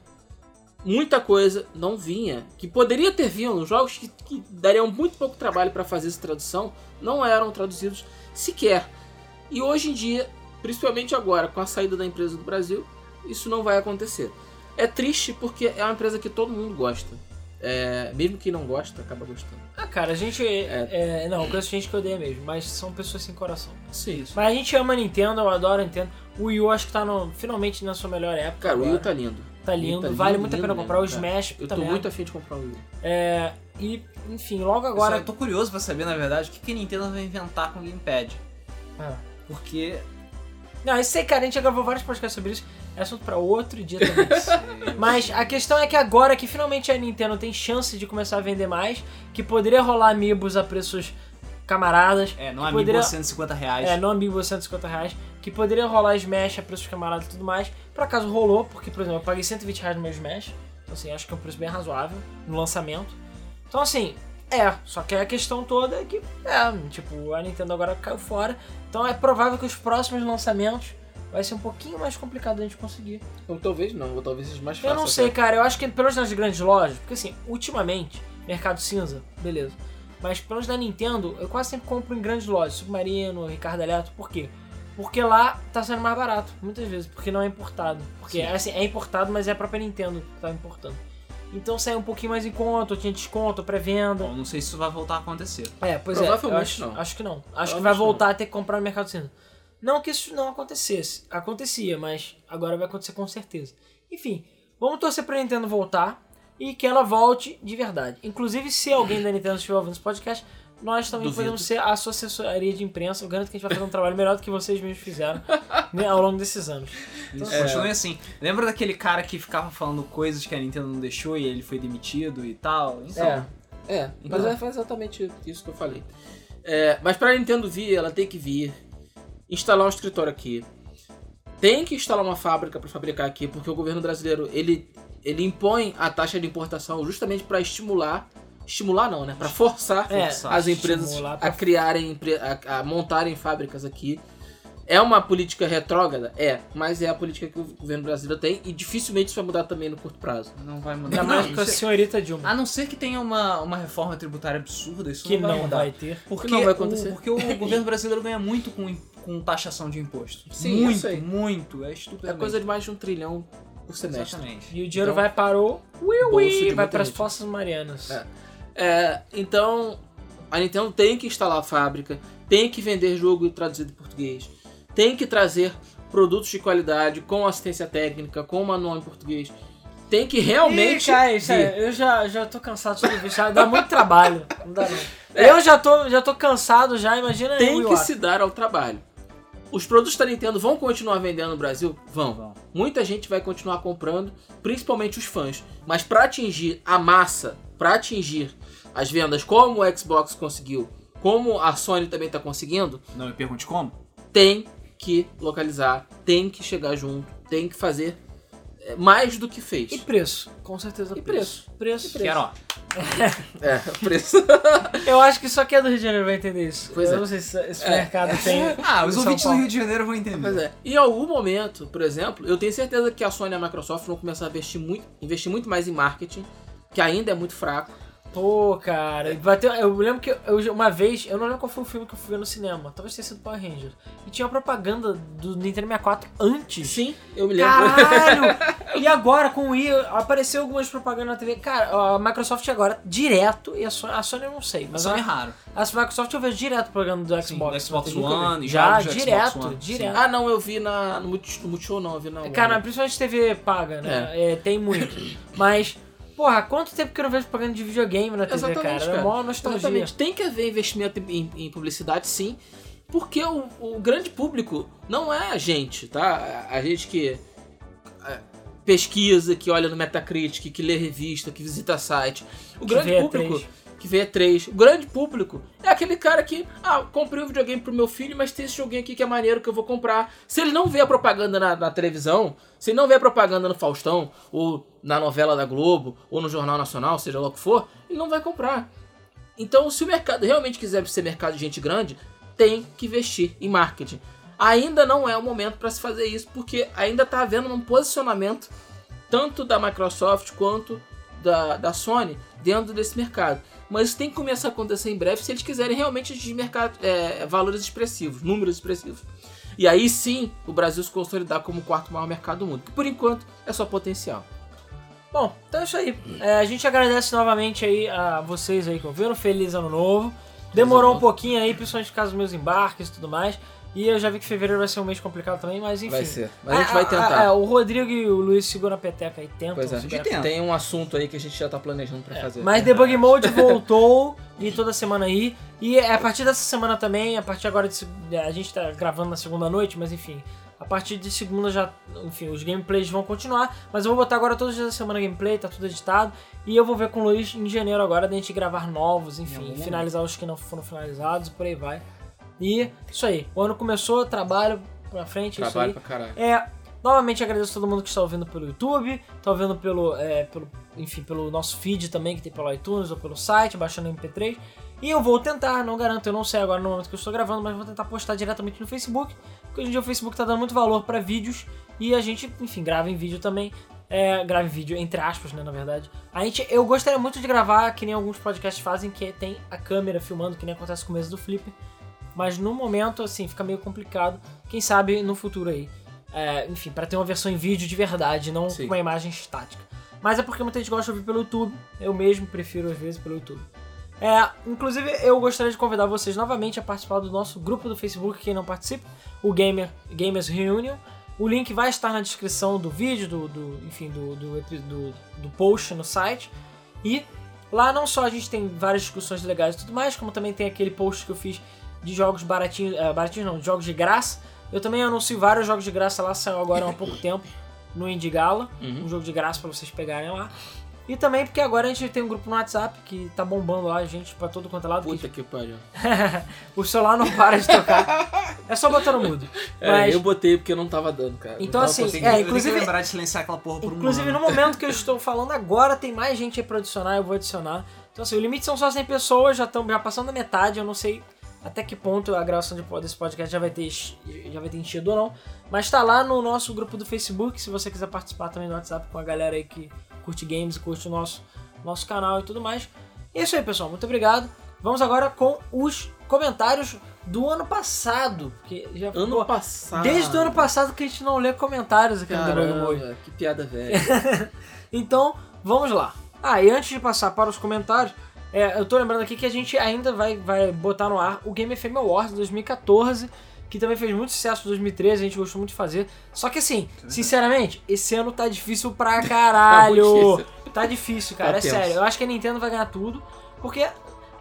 muita coisa não vinha, que poderia ter vindo, jogos que, que dariam muito pouco trabalho para fazer essa tradução, não eram traduzidos sequer. E hoje em dia, principalmente agora, com a saída da empresa do Brasil, isso não vai acontecer. É triste porque é uma empresa que todo mundo gosta. É, mesmo quem não gosta, acaba gostando. Ah, cara, a gente. É... não, eu conheço gente que odeia mesmo, mas são pessoas sem coração. Sim. Mas a gente ama a Nintendo, eu adoro a Nintendo. O Wii U acho que tá no, finalmente na sua melhor época. Cara, o Wii U agora. tá lindo. Tá lindo, Tá vale lindo, muito a pena lindo comprar. O mesmo, cara. Smash, Eu tô muito afim de comprar o Wii U. É, e, enfim, logo Agora, agora. eu tô curioso pra saber, na verdade, o que que a Nintendo vai inventar com o Gamepad. Ah. Porque... Não, isso aí, cara, a gente já gravou vários podcasts sobre isso. É assunto pra outro dia também. [laughs] Mas a questão é que agora que finalmente a Nintendo tem chance de começar a vender mais, que poderia rolar amiibos a preços camaradas. É, não amiibo poderia- 150 reais. É, não amiibo a 150 reais. Que poderia rolar Smash a preços camaradas e tudo mais. Por acaso rolou, porque, por exemplo, eu paguei 120 reais no meu Smash. Então, assim, acho que é um preço bem razoável no lançamento. Então, assim, é. Só que a questão toda é que, é, tipo, a Nintendo agora caiu fora. Então é provável que os próximos lançamentos vai ser um pouquinho mais complicado a gente conseguir. Ou talvez não, ou talvez seja mais fácil. Eu não sei, cara. Eu acho que pelos das grandes lojas, porque assim, ultimamente, mercado cinza, beleza. Mas pelos da Nintendo, eu quase sempre compro em grandes lojas, Submarino, Ricardo Eletro, por quê? Porque lá tá sendo mais barato, muitas vezes, porque não é importado. Porque Sim. assim, é importado, mas é a própria Nintendo que tá importando. Então sai um pouquinho mais em conta, tinha desconto, pré-venda. Bom, não sei se isso vai voltar a acontecer. É, pois é, acho, não. acho que não. Acho que vai não. voltar a ter que comprar no mercado cinza. Não que isso não acontecesse. Acontecia, mas agora vai acontecer com certeza. Enfim, vamos torcer pra Nintendo voltar e que ela volte de verdade. Inclusive, se alguém da Nintendo estiver ouvindo esse podcast, nós também Duvido. podemos ser a sua assessoria de imprensa. Eu garanto que a gente vai fazer um trabalho melhor do que vocês mesmos fizeram né, ao longo desses anos. Isso, É. continue assim. Lembra daquele cara que ficava falando coisas que a Nintendo não deixou e ele foi demitido e tal? Então, É. É, mas Não. é foi exatamente isso que eu falei. É, mas pra Nintendo vir, ela tem que vir, instalar um escritório aqui. Tem que instalar uma fábrica pra fabricar aqui, porque o governo brasileiro ele, ele impõe a taxa de importação justamente pra estimular. Estimular não, né? Pra forçar É, as empresas pra- a criarem, a, a montarem fábricas aqui. É uma política retrógrada? É, mas é a política que o governo brasileiro tem e dificilmente isso vai mudar também no curto prazo. não vai mudar. Ainda mais com a é- senhorita Dilma, a não ser que tenha uma, uma reforma tributária absurda, isso que não vai não vai ter. Porque, não vai acontecer. O, porque o [laughs] governo brasileiro ganha muito com, com taxação de imposto. Sim, muito, muito. É É estupidamente. coisa de mais de um trilhão por semestre. Exatamente. E o dinheiro Então, vai para o Ui, ui, vai para as. Forças Marianas. É. É, então, a Nintendo tem que instalar a fábrica, tem que vender jogo traduzido em português, tem que trazer produtos de qualidade com assistência técnica, com manual em português. Tem que realmente. Ih, cara, eu já, já tô cansado de tudo isso, dá muito trabalho. Não dá não. [laughs] É. Eu já tô, já tô cansado já, imagina tem eu, que se dar ao trabalho. Os produtos da Nintendo vão continuar vendendo no Brasil? Vão. Vão. Muita gente vai continuar comprando, principalmente os fãs. Mas para atingir a massa, para atingir as vendas como o Xbox conseguiu, como a Sony também está conseguindo, Não me pergunte como. tem que localizar, tem que chegar junto, tem que fazer é, mais do que fez. E preço, com certeza E preço. Preço. Quero, ó. É, preço. [laughs] Eu acho que só quem é do Rio de Janeiro vai entender isso. Pois eu é. não sei se esse É. mercado tem. [laughs] Ah, os ouvintes do. Rio de Janeiro vão entender. Pois é. Em algum momento, por exemplo, eu tenho certeza que a Sony e a Microsoft vão começar a investir muito, investir muito mais em marketing, que ainda é muito fraco. Pô, cara, bateu, eu lembro que eu, uma vez, eu não lembro qual foi o filme que eu fui ver no cinema, talvez tenha sido Power Rangers, e tinha uma propaganda do Nintendo 64 antes. Sim, eu me lembro. Caralho! [laughs] e agora com o Wii apareceu algumas propagandas na TV. Cara, a Microsoft agora direto e a Sony, a Sony eu não sei, mas Mas é a, raro. a Microsoft eu vejo direto propaganda do Sim, Xbox. do Xbox. One, já do direto, Xbox One. direto. Ah, não, eu vi na, no, Multi- no Multishow, não, eu vi na. Cara, principalmente TV paga, né? É, tem muito. Mas, porra, quanto tempo que eu não vejo propaganda de videogame na TV, Exatamente, cara? cara. É mó nostalgia. Exatamente. Tem que haver investimento em, em publicidade, sim, porque o, o grande público não é a gente, tá? A gente que é, pesquisa, que olha no Metacritic, que lê revista, que visita site. O Que grande público E3. que vê E3, o grande público é aquele cara que, ah, comprei um videogame pro meu filho, mas tem esse joguinho aqui que é maneiro que eu vou comprar. Se ele não vê a propaganda na, na televisão, se ele não vê a propaganda no Faustão, ou na novela da Globo, ou no Jornal Nacional, seja lá o que for, ele não vai comprar. Então, se o mercado realmente quiser ser mercado de gente grande, tem que investir em marketing. Ainda não é o momento para se fazer isso, porque ainda está havendo um posicionamento tanto da Microsoft quanto da, da Sony dentro desse mercado. Mas isso tem que começar a acontecer em breve se eles quiserem realmente atingir mercado, é, valores expressivos, números expressivos. E aí sim o Brasil se consolidar como o quarto maior mercado do mundo, que por enquanto é só potencial. Bom, então é isso aí. É, a gente agradece novamente aí a vocês aí que ouviram. Feliz ano novo. Demorou um pouquinho aí, principalmente por causa dos meus embarques e tudo mais. E eu já vi que fevereiro vai ser um mês complicado também, mas enfim. Vai ser. Mas a gente vai Ah, tentar. ah, ah, o Rodrigo e o Luiz seguram a peteca aí, tentam. Pois é, a tenta. tem um assunto aí que a gente já tá planejando pra fazer. Mas Debug Mode [laughs] voltou e toda semana aí. E é a partir dessa semana também, a partir agora de. A gente tá gravando na segunda noite, mas enfim. A partir de segunda já. Enfim, os gameplays vão continuar. Mas eu vou botar agora todos os dias da semana gameplay, tá tudo editado. E eu vou ver com o Luiz em janeiro agora, da gente gravar novos, enfim, finalizar os que não foram finalizados e por aí vai. E isso aí. O ano começou, trabalho pra frente, é isso Trabalho aí. pra caralho. É, novamente agradeço a todo mundo que está ouvindo pelo YouTube, está ouvindo pelo, é, pelo, enfim, pelo nosso feed também, que tem pelo iTunes ou pelo site, baixando o MP3. E eu vou tentar, não garanto, eu não sei agora no momento que eu estou gravando, mas vou tentar postar diretamente no Facebook, porque hoje em dia o Facebook está dando muito valor para vídeos e a gente, enfim, grava em vídeo também. É, grava em vídeo, entre aspas, né, na verdade. A gente, eu gostaria muito de gravar, que nem alguns podcasts fazem, que tem a câmera filmando, que nem acontece com o mês do Flipper. Mas no momento, assim, fica meio complicado. Quem sabe no futuro aí. É, enfim, para ter uma versão em vídeo de verdade, não Sim. com uma imagem estática. Mas é porque muita gente gosta de ouvir pelo YouTube. Eu mesmo prefiro, às vezes, pelo YouTube. É, inclusive, eu gostaria de convidar vocês novamente a participar do nosso grupo do Facebook, quem não participa, o Gamer, Gamers Reunion. O link vai estar na descrição do vídeo, do, do- enfim, do, do, do, do post no site. E lá não só a gente tem várias discussões legais e tudo mais, como também tem aquele post que eu fiz de jogos baratinhos, eh, baratinhos não, de jogos de graça. Eu também anuncio vários jogos de graça lá, saiu agora há pouco tempo no Indie Gala, Uhum. um jogo de graça pra vocês pegarem lá. E também porque agora a gente tem um grupo no WhatsApp que tá bombando lá, gente, pra todo quanto é lado. Puta que pariu. [laughs] o celular não para de tocar. É só botar no mudo. É, Mas, eu botei porque não tava dando, cara. Então, assim, é, inclusive- que lembrar de silenciar aquela porra por um Inclusive, no momento que eu [laughs] estou falando agora, tem mais gente aí pra adicionar, eu vou adicionar. Então, assim, o limite são só 100 pessoas, já estão já passando a metade, eu não sei até que ponto a gravação de, desse podcast já vai ter já vai ter enchido ou não. Mas tá lá no nosso grupo do Facebook, se você quiser participar também do WhatsApp com a galera aí que curte games curte o nosso, nosso canal e tudo mais. E é isso aí, pessoal. Muito obrigado. Vamos agora com os comentários do ano passado. Que já Ano pô, passado. Desde o ano passado que a gente não lê comentários aqui no Debug Mode. Caramba, que piada velha. [laughs] Então, vamos lá. Ah, e antes de passar para os comentários, é, eu tô lembrando aqui que a gente ainda vai, vai botar no ar o Game FM Awards 2014, que também fez muito sucesso em 2013, a gente gostou muito de fazer. Só que assim, sinceramente, esse ano tá difícil pra [laughs] caralho. muito tá difícil, cara, Tá é tenso. sério. Eu acho que a Nintendo vai ganhar tudo, porque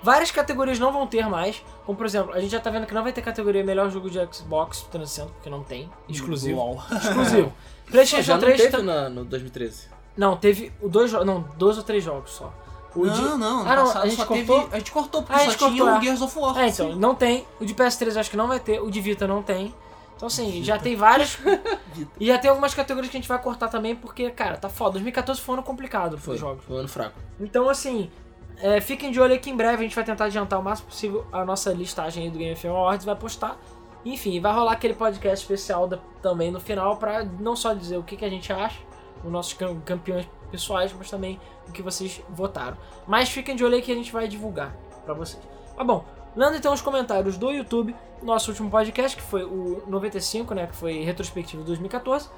várias categorias não vão ter mais. Como por exemplo, a gente já tá vendo que não vai ter categoria melhor jogo de Xbox 360, porque não tem. Exclusivo. LOL. Exclusivo. [laughs] Já PlayStation não 3 teve tá- na, no 2013. não, teve o dois jogos. Não, dois ou três jogos só. O de- Não, não, Ah, não, a gente só cortou? teve. A gente cortou, porque Ah, a só gente tinha cortou, o. Gears of War. É, então, não tem. O de PS3 eu acho que não vai ter. O de Vita não tem. Então, assim, já tem várias. [laughs] e já tem algumas categorias que a gente vai cortar também, porque, cara, tá foda. 2014 foi um ano complicado Foi, jogos. foi um ano fraco. Então, assim, é, fiquem de olho aí que em breve a gente vai tentar adiantar o máximo possível a nossa listagem aí do Game of Awards, vai postar. Enfim, vai rolar aquele podcast especial da- também no final pra não só dizer o que, que a gente acha, os nossos cam- campeões pessoais, mas também o que vocês votaram. Mas fiquem de olho aí que a gente vai divulgar pra vocês. Tá bom, lendo então os comentários do YouTube, nosso último podcast, que foi o 95, né, que foi retrospectivo de 2014.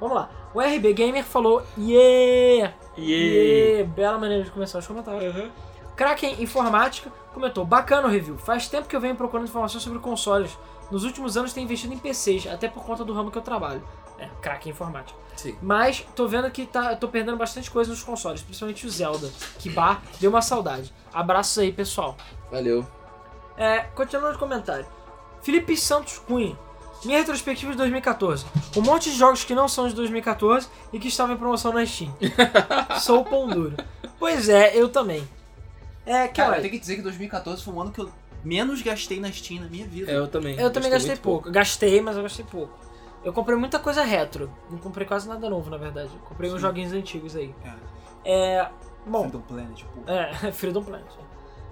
Vamos lá. O RB Gamer falou, yeah! Yeah! Bela maneira de começar os comentários. Kraken Informática comentou: Bacana o review. Faz tempo que eu venho procurando informações sobre consoles. Nos últimos anos tenho investido em PCs, até por conta do ramo que eu trabalho. É, Kraken Informática. Sim. Mas tô vendo que tá, tô perdendo bastante coisa nos consoles, principalmente o Zelda. Que bar, deu uma saudade. Abraços aí, pessoal. Valeu. É, continuando o comentário. Felipe Santos Cunha. Minha retrospectiva de 2014. Um monte de jogos que não são de 2014 e que estavam em promoção na Steam. [laughs] Sou pão duro. Pois é, eu também. É, que Cara, olha, eu tenho que dizer que 2014 foi um ano que eu menos gastei na Steam na minha vida. É, eu também. eu também gastei muito pouco. Gastei, mas eu gastei pouco. Eu comprei muita coisa retro. Não comprei quase nada novo, na verdade. Comprei uns Sim. joguinhos antigos aí. É. É. Bom, Freedom Planet, pô. É, [laughs] Freedom Planet.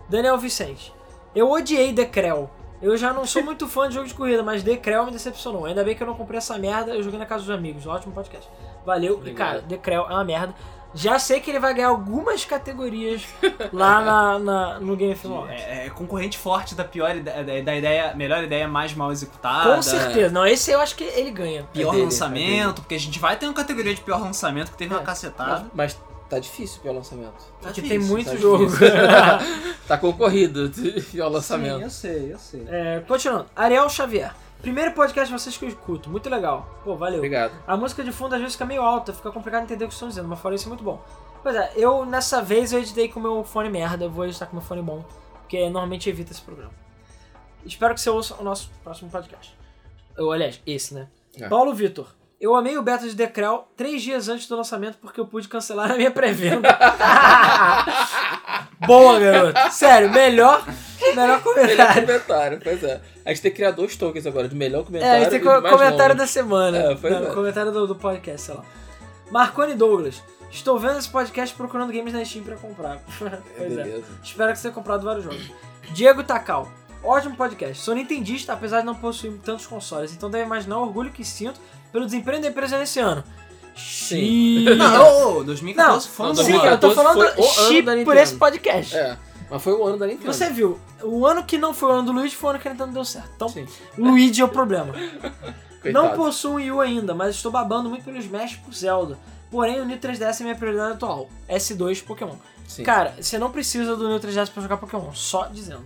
Daniel Vicente. Eu odiei Decrel. Eu já não sou muito fã de jogo de corrida, mas Decrel me decepcionou. Ainda bem que eu não comprei essa merda, eu joguei na casa dos amigos. Ótimo podcast. Valeu. E, Obrigado. cara, Decrel é uma merda. Já sei que ele vai ganhar algumas categorias [laughs] lá na, na- no Game of Awards. É, é concorrente forte da pior ideia, da, da ideia, melhor ideia mais mal executada. Com certeza. Não, esse eu acho que ele ganha. Pior É dele, lançamento, porque a gente vai ter uma categoria de pior lançamento que teve É. uma cacetada. Mas, mas tá difícil pelo lançamento. Tá Porque difícil, tem muito tá jogo. [laughs] Tá concorrido o Sim, lançamento. eu sei, eu sei. É, continuando. Ariel Xavier. Primeiro podcast de vocês que eu escuto. Muito legal. Pô, valeu. Obrigado. A música de fundo às vezes fica meio alta, fica complicado entender o que estão dizendo, mas fora isso é muito bom. Pois é, eu nessa vez eu editei com o meu fone merda, eu vou editar com o meu fone bom, porque normalmente evita esse programa. Espero que você ouça o nosso próximo podcast. Ou, aliás, esse, né? É. Paulo Vitor. Eu amei o beta de Decrel três dias antes do lançamento porque eu pude cancelar a minha pré-venda. [laughs] Boa, garoto. Sério, melhor, melhor Melhor comentário. comentário, pois é. A gente tem que criar dois tokens agora, de melhor É, comentário esse tem co- comentário da semana. É, pois Não, é. Comentário do, do podcast, sei lá. Marconi Douglas. Estou vendo esse podcast procurando games na Steam pra comprar. [laughs] pois é. Beleza. Espero que você tenha comprado vários jogos. Diego Takal. Ótimo podcast. Sou nintendista, apesar de não possuir tantos consoles, então deve imaginar o orgulho que sinto pelo desempenho da empresa nesse ano. Sim. Xiii. Não, ô, 2014 foi um não, Sim, eu tô 2014 falando foi o ano chi da por esse podcast. É, mas foi o ano da Nintendo. Você viu, o ano que não foi o ano do Luigi foi o ano que a Nintendo deu certo. Então, Sim. Luigi é o problema. [laughs] Coitado. Não possuo um Wii U ainda, mas estou babando muito pelo Smash e por Zelda. Porém, o New 3DS é minha prioridade atual. S2 Pokémon. Sim. Cara, você não precisa do New 3DS pra jogar Pokémon, só dizendo.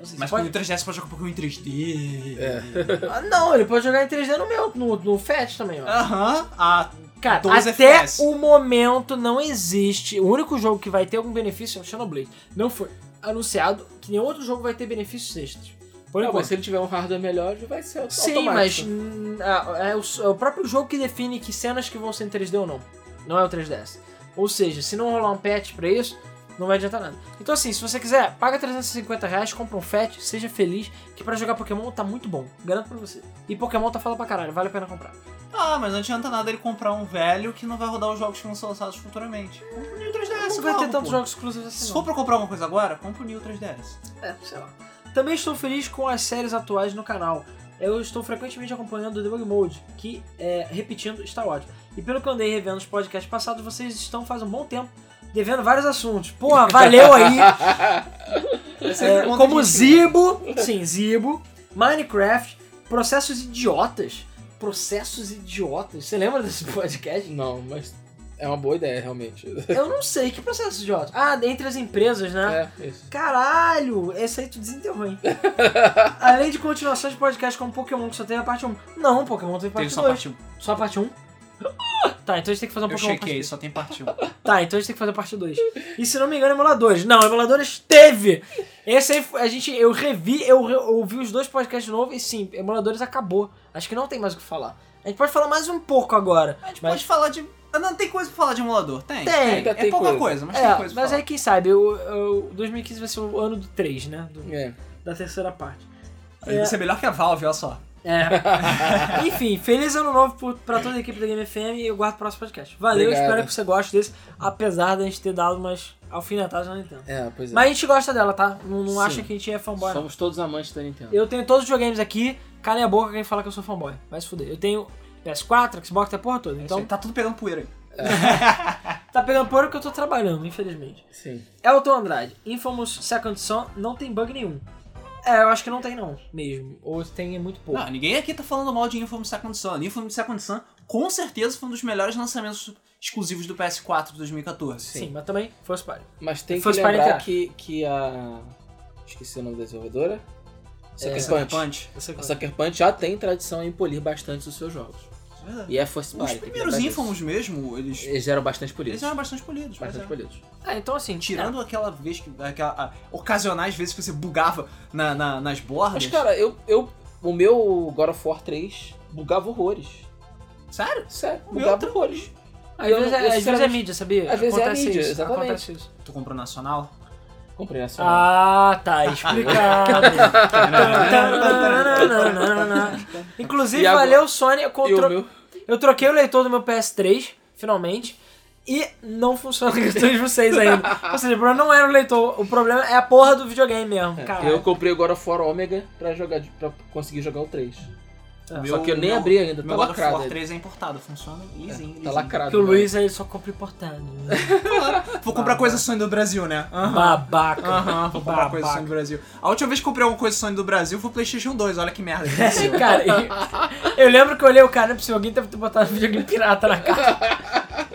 Assim, Mas você com pode... o 3DS pode jogar Pokémon em 3D. É. Ah, não, ele pode jogar em 3D no meu, no, no FAT também, ó. Aham. Ah, Cara, 12 até FPS. o momento não existe. O único jogo que vai ter algum benefício é o Xenoblade. Não foi anunciado que nenhum outro jogo vai ter benefícios extras. Por Não, mas se ele tiver um hardware melhor, vai ser Sim, mas automático. hum, é, é o, é o próprio jogo que define que cenas que vão ser em 3D ou não. Não é o 3DS. Ou seja, se não rolar um patch pra isso, não vai adiantar nada. Então assim, se você quiser, paga 350 reais, compra um FAT, seja feliz, que pra jogar Pokémon tá muito bom. Garanto pra você. E Pokémon tá foda pra caralho, vale a pena comprar. Ah, mas não adianta nada ele comprar um velho que não vai rodar os jogos que vão ser lançados futuramente. Compra o New 3DS, não vai ter tantos jogos exclusivos assim Se não. for pra comprar uma coisa agora, compra o New 3DS. É, sei lá. Também estou feliz com as séries atuais no canal. Eu estou frequentemente acompanhando o Debug Mode, que, é, repetindo, está ótimo. E pelo que eu andei revendo os podcasts passados, vocês estão faz um bom tempo devendo vários assuntos. Porra, [laughs] valeu aí! É, como Zibo, sim, Zibo, Minecraft, processos idiotas. Processos idiotas. Você lembra desse [laughs] podcast? Não, mas é uma boa ideia, realmente. Eu não sei, que processos idiotas? Ah, entre as empresas, né? É, isso. Caralho, esse aí tu desenterrou, hein? [laughs] Além de continuações de podcast como Pokémon, que só teve a parte 1. Não, Pokémon teve parte Teve só 2. parte 1. Só a parte 1? [laughs] Tá, então a gente tem que fazer um Eu Pokémon chequei, parte só tem parte 1. 2. [laughs] Tá, então a gente tem que fazer a parte 2. E se não me engano, emuladores. Não, emuladores teve! Esse aí, a gente, eu revi, eu re- ouvi os dois podcasts de novo e sim, emuladores acabou. Acho que não tem mais o que falar. A gente pode falar mais um pouco agora. A gente mas- pode falar de. Ah, Não, tem coisa pra falar de emulador? Tem. Tem. É Ainda tem pouca coisa. coisa, mas tem É, coisa pra mas falar. aí quem sabe, o, o 2015 vai ser o ano do 3, né? Do- É. da terceira parte. Vai ser melhor que a Valve, olha só. É. [laughs] Enfim, feliz ano novo pra toda a equipe da Game FM e eu guardo o próximo podcast. Valeu, Obrigado. espero que você goste desse, apesar da gente ter dado umas alfinetadas na Nintendo. É, pois é. Mas a gente gosta dela, tá? Não, não acha que a gente é fanboy. não. Somos todos amantes da Nintendo. Eu tenho todos os videogames aqui, calem a boca quem fala que eu sou fanboy. Vai se fuder. Eu tenho PS4, Xbox, tem a porra toda. Então Então tá tudo pegando poeira aí. [laughs] tá pegando porra que eu tô trabalhando, infelizmente. Sim. Elton Andrade, Infamous Second Son não tem bug nenhum. É, eu acho que não tem não, mesmo. Ou tem é muito pouco. Não, ninguém aqui tá falando mal de Infamous Second Son. Infamous Second Son, com certeza, foi um dos melhores lançamentos exclusivos do PS4 de 2014. Sim, mas também First Party. Mas tem que First party lembrar que, que a. Esqueci o nome da desenvolvedora. Sucker Sucker Punch. Punch. Eu sei A é. Sucker Punch já tem tradição em polir bastante os seus jogos. Verdade. E é Os Party. que primeiros Infamous mesmo, eles. Eles eram bastante polidos. eles eram bastante polidos. Bastante é. polidos. É, então assim, Tirando aquela vez que. Aquela, ah, ocasionais vezes que você bugava na, na- nas bordas. Mas, cara, eu, eu. O meu God of War 3 bugava horrores. Sério? Sério, O bugava horrores. Às Eu- vezes, é- às vezes é mídia, sabia? Às vezes é Acontece mídia, isso, exatamente. Acontece isso. Tu comprou nacional? Ah, tá explicado. [laughs] Inclusive, E agora- valeu, Sony. Eu, e contro- o meu. eu troquei o leitor do meu PS3, finalmente. E não funciona com o leitor de vocês ainda. Ou seja, o problema não era o leitor, o problema é a porra do videogame mesmo. Caralho. Eu comprei o of War Omega pra, jogar, de- pra conseguir jogar o 3. Ah, Só que eu nem abri ainda, Meu tá lacrado aí. 3 é importado, funciona lisinho. Tá lisinho. lacrado. Porque o né? Luiz ele só compra importado. [laughs] Vou comprar coisa Sony do Brasil, né? Aham. Babaca. Aham, vou comprar coisa Babaca. Sony do Brasil. A última vez que comprei alguma coisa Sony do Brasil foi o PlayStation 2, olha que merda. [laughs] que. Cara, eu, eu lembro que eu olhei o cara, é possível, alguém deve ter botado videogame pirata na caixa.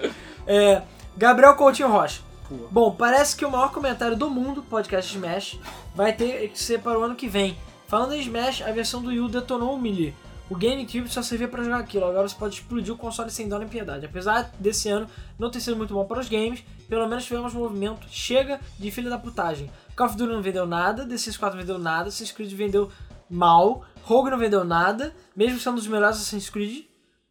[laughs] É, Gabriel Coutinho Rocha. Pô. Bom, parece que o maior comentário do mundo, podcast Smash, vai ter que ser para o ano que vem. Falando em Smash, a versão do Wii U detonou o Melee. O GameCube só servia para jogar aquilo, agora você pode explodir o console sem dó nem piedade. Apesar desse ano não ter sido muito bom para os games, pelo menos tivemos movimento. Chega de filha da putagem. Call of Duty não vendeu nada, DC4 não vendeu nada, Assassin's Creed vendeu mal, Rogue não vendeu nada, mesmo sendo um dos melhores Assassin's Creed,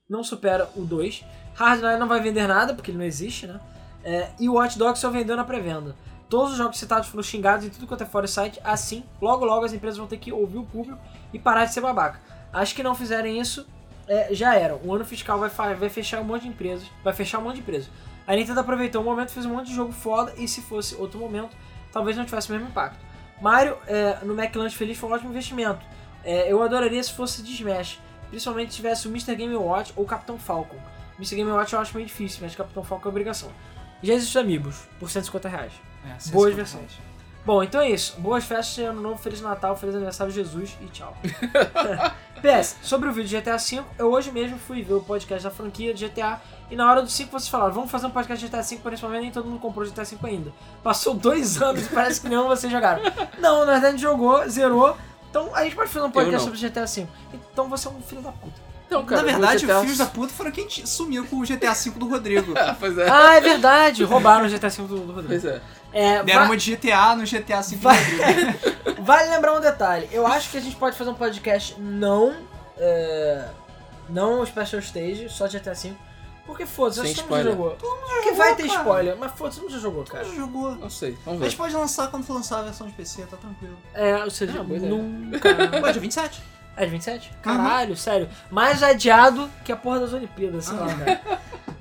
não supera o 2. Hardline não vai vender nada, porque ele não existe, né? É, e o Watch Dogs só vendeu na pré-venda. Todos os jogos citados foram xingados em tudo quanto é fora site, assim, logo logo as empresas vão ter que ouvir o público e parar de ser babaca. Acho que não fizerem isso, é, já era. O ano fiscal vai, vai fechar um monte de empresas, vai fechar um monte de empresas. A Nintendo aproveitou o momento, fez um monte de jogo foda, e se fosse outro momento, talvez não tivesse o mesmo impacto. Mario é, no McLanche Feliz foi um ótimo investimento. É, eu adoraria se fosse de Smash, principalmente se tivesse o Mr. Game Watch ou o Capitão Falcon. Mr. Game Watch eu acho meio difícil, mas Capitão Falcon é obrigação. Já existe Amigos, por 150 reais. É, Boas 150 versões. Bom, então é isso. Boas festas, ano novo, Feliz Natal, Feliz Aniversário Jesus e tchau. [laughs] PS, sobre o vídeo de GTA V, eu hoje mesmo fui ver o podcast da franquia de GTA e na hora do 5 vocês falaram, vamos fazer um podcast de GTA V, por esse momento nem todo mundo comprou GTA V ainda. Passou dois [laughs] anos e parece que nenhum de vocês jogaram. Não, na verdade a gente jogou, zerou, então a gente pode fazer um podcast não. sobre GTA V. Então você é um filho da puta. Então, Na verdade, GTA os filhos da puta foram quem te- sumiu com o GTA V do Rodrigo. [laughs] pois é. Ah, é verdade, roubaram o GTA V do, do Rodrigo. Pois é. É, Deram va- uma de GTA no GTA V Rodrigo. Vale lembrar um detalhe. Eu acho que a gente pode fazer um podcast não. É, não Special Stage, só de GTA V. Porque foda-se, acho que todo mundo jogou. Porque vai ter cara. spoiler, mas foda-se, todo mundo já jogou, cara. Já jogou. Não sei, vamos A gente ver. pode lançar quando for lançar a versão de PC, tá tranquilo. É, ou seja, Ah, nunca. [laughs] Pô, dia 27. É de 27? Caralho, sério. Mais adiado que a porra das Olimpíadas, sei lá, cara.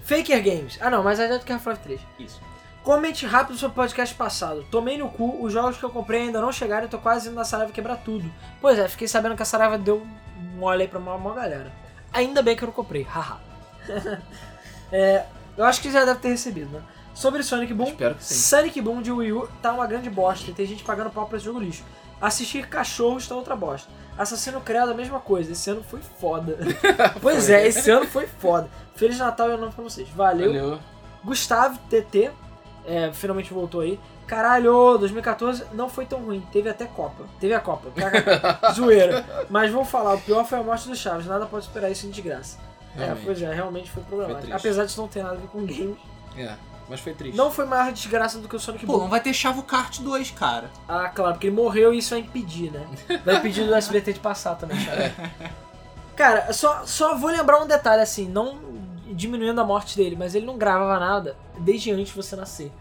Faker Games. Ah, não, mais adiado que Half-Life 3. Isso. Comente rápido sobre o podcast passado. Tomei no cu, os jogos que eu comprei ainda não chegaram e tô quase indo na Saraiva quebrar tudo. Pois é, fiquei sabendo que a Saraiva deu mole aí pra uma, uma galera. Ainda bem que eu não comprei, haha. [laughs] É, eu acho que já deve ter recebido, né? Sobre Sonic Boom. Sonic Boom de Wii U tá uma grande bosta e tem gente pagando pau pra esse jogo lixo. Assistir Cachorros tá outra bosta. Assassino Credo a mesma coisa, esse ano foi foda. [laughs] [laughs] pois é, esse ano foi foda. Feliz Natal e ano novo pra vocês. Valeu. Valeu. Gustavo TT, é, finalmente voltou aí. Caralho, 2014 não foi tão ruim, teve até Copa. Teve a Copa, [laughs] zoeira. Mas vou falar, o pior foi a morte do Chaves, nada pode superar isso de graça. É, Realmente. pois é, realmente foi problemático. triste. Apesar de não ter nada a ver com games. É, mas foi triste. Não foi maior desgraça do que o Sonic Pô, Boom. não vai ter Chavo Kart 2, cara. Ah, claro, porque ele morreu e isso vai impedir, né? Vai impedir do SBT de passar também, [laughs] cara. Cara, só, só vou lembrar um detalhe assim, não diminuindo a morte dele, mas ele não gravava nada desde antes de você nascer.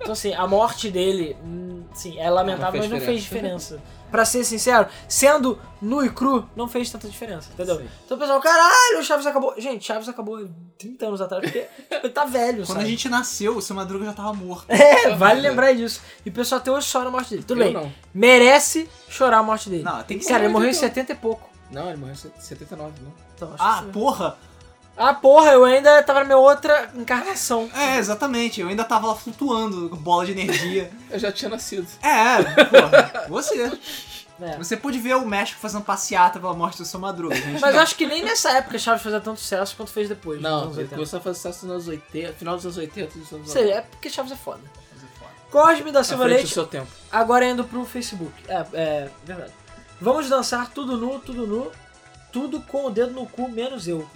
Então, assim, a morte dele, hum, sim, é lamentável, Não mas não fez diferença. Pra ser sincero, sendo nu e cru, não fez tanta diferença, entendeu? Sim. Então o pessoal, caralho, o Chaves acabou. Gente, Chaves acabou 30 anos atrás, porque ele tá velho, Quando sabe? a gente nasceu, o seu Madruga já tava morto. É, vale lembrar disso. E o pessoal até hoje chora a morte dele. Tudo Eu bem, não. merece chorar a morte dele. Não, tem que Cara, ser ele morreu em então. 70 e pouco. Não, ele morreu em 79, não. Então, acho Ah, porra! Ah, porra, eu ainda tava na minha outra encarnação. É, exatamente. Eu ainda tava lá flutuando com bola de energia. Eu já tinha nascido. É, porra, você. [laughs] É. Você pôde ver o México fazendo passeata pela morte do seu Madruga, gente. Mas não. eu acho que nem nessa época Chaves fazia tanto sucesso quanto fez depois. Não, anos ele 80. começou a fazer sucesso nos anos 80, final dos anos 80 e dos anos Sei, é porque Chaves é foda. Cosme da Silva Leite, seu tempo. agora indo pro Facebook. É, é, verdade. Vamos dançar tudo nu, tudo nu, tudo com o dedo no cu, menos eu.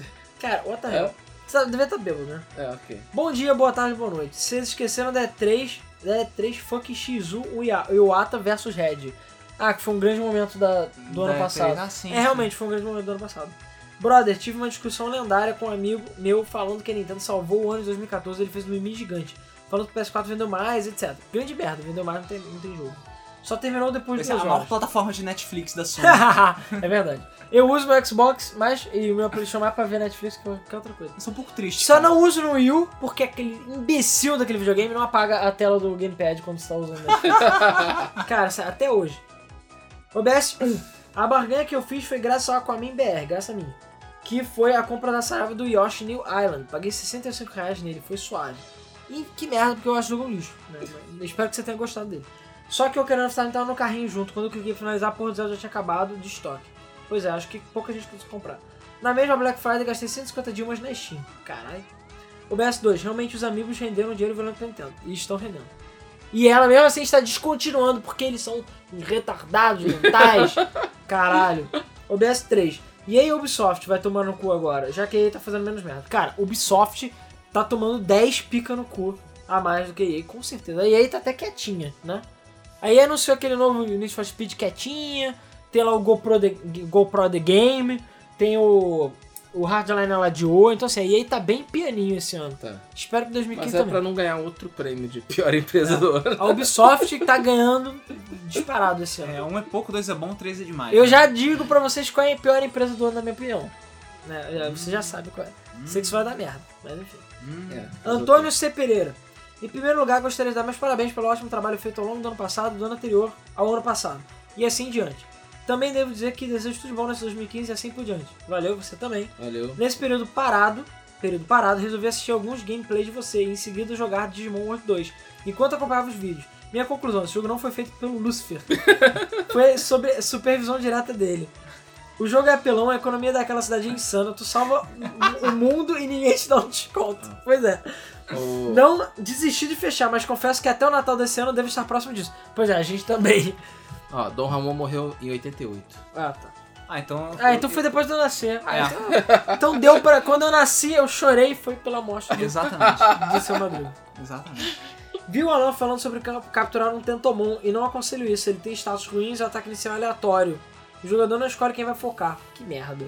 Cara, what the É. hell? Você devia estar bêbado, né? É, ok. Bom dia, boa tarde, boa noite. Vocês esqueceram da E3, da E3 Funk X1 Iwata versus Red. Ah, que foi um grande momento da, do ano Da passado. E3, ah, sim, é, realmente, foi um grande momento do ano passado. Brother, tive uma discussão lendária com um amigo meu falando que a Nintendo salvou o ano de 2014 ele fez um meme gigante. Falando que o PS4 vendeu mais, etc. Grande merda, vendeu mais, não tem, não tem jogo. Só terminou depois de Essa é a duas maior horas. plataforma de Netflix da Sony. [laughs] é verdade. Eu uso meu Xbox mas, e o meu PlayStation mais pra ver Netflix que qualquer outra coisa. Isso é um pouco triste. Só cara. não uso no Wii U porque aquele imbecil daquele videogame não apaga a tela do gamepad quando você tá usando. [laughs] Cara, até hoje. OBS 1. [clears throat] A barganha que eu fiz foi graças ao Aquaman BR, graças a mim. Que foi a compra da Saraiva do Yoshi New Island. Paguei 65 reais nele, foi suave. E que merda, porque eu acho o jogo um lixo. Né? Espero que você tenha gostado dele. Só que o Ocarina of Time tava no carrinho junto. Quando eu cliquei finalizar, a porra do Zelda já tinha acabado de estoque. Pois é, acho que pouca gente conseguiu comprar. Na mesma Black Friday, gastei 150 Dilmas na Steam. Caralho. O BS2, realmente os amigos renderam dinheiro valendo pra Nintendo. E estão rendendo. E ela mesmo assim está descontinuando porque eles são retardados mentais. [laughs] Caralho. O BS3. E aí Ubisoft vai tomar no cu agora, já que a EA tá fazendo menos merda. Cara, Ubisoft tá tomando 10 pica no cu a mais do que a EA, com certeza. A EA tá até quietinha, né? A EA anunciou aquele novo Need for Speed quietinha, tem lá o GoPro The, GoPro The Game, tem o, o Hardline lá de O, então assim, a EA tá bem pianinho esse ano. Tá. Espero que 2015 Mas é também. pra não ganhar outro prêmio de pior [laughs] empresa do ano. A Ubisoft tá ganhando disparado esse ano. É, um é pouco, dois é bom, três é demais. Eu né? já digo pra vocês qual é a pior empresa do ano, na minha opinião. Né, já- Você já sabe qual é. Sei que isso vai dar merda, mas enfim. Hum. É, Antônio C. Pereira. Em primeiro lugar, gostaria de dar meus parabéns pelo ótimo trabalho feito ao longo do ano passado, do ano anterior ao ano passado. E assim em diante. Também devo dizer que desejo tudo de bom nesse 2015 e assim por diante. Valeu, você também. Valeu. Nesse período parado, período parado, resolvi assistir alguns gameplays de você e em seguida jogar Digimon World 2, enquanto acompanhava os vídeos. Minha conclusão, esse jogo não foi feito pelo Lucifer. [laughs] foi sobre supervisão direta dele. O jogo é apelão, a economia daquela cidade é insana, tu salva o mundo e ninguém te dá um desconto. Pois é. Não desisti de fechar, mas confesso que até o Natal desse ano eu devo estar próximo disso. Pois é, a gente também. Ó, Dom Ramon morreu em 88. Ah, tá. Ah, então. Ah, então foi depois de eu nascer. Ah, É. então, então deu pra. Quando eu nasci, eu chorei e foi pela morte do, Exatamente. do seu Madruga. Exatamente. Vi o Alan falando sobre ca- capturar um Tentomon e não aconselho isso. Ele tem status ruins e o ataque inicial é aleatório. O jogador não escolhe quem vai focar. Que merda.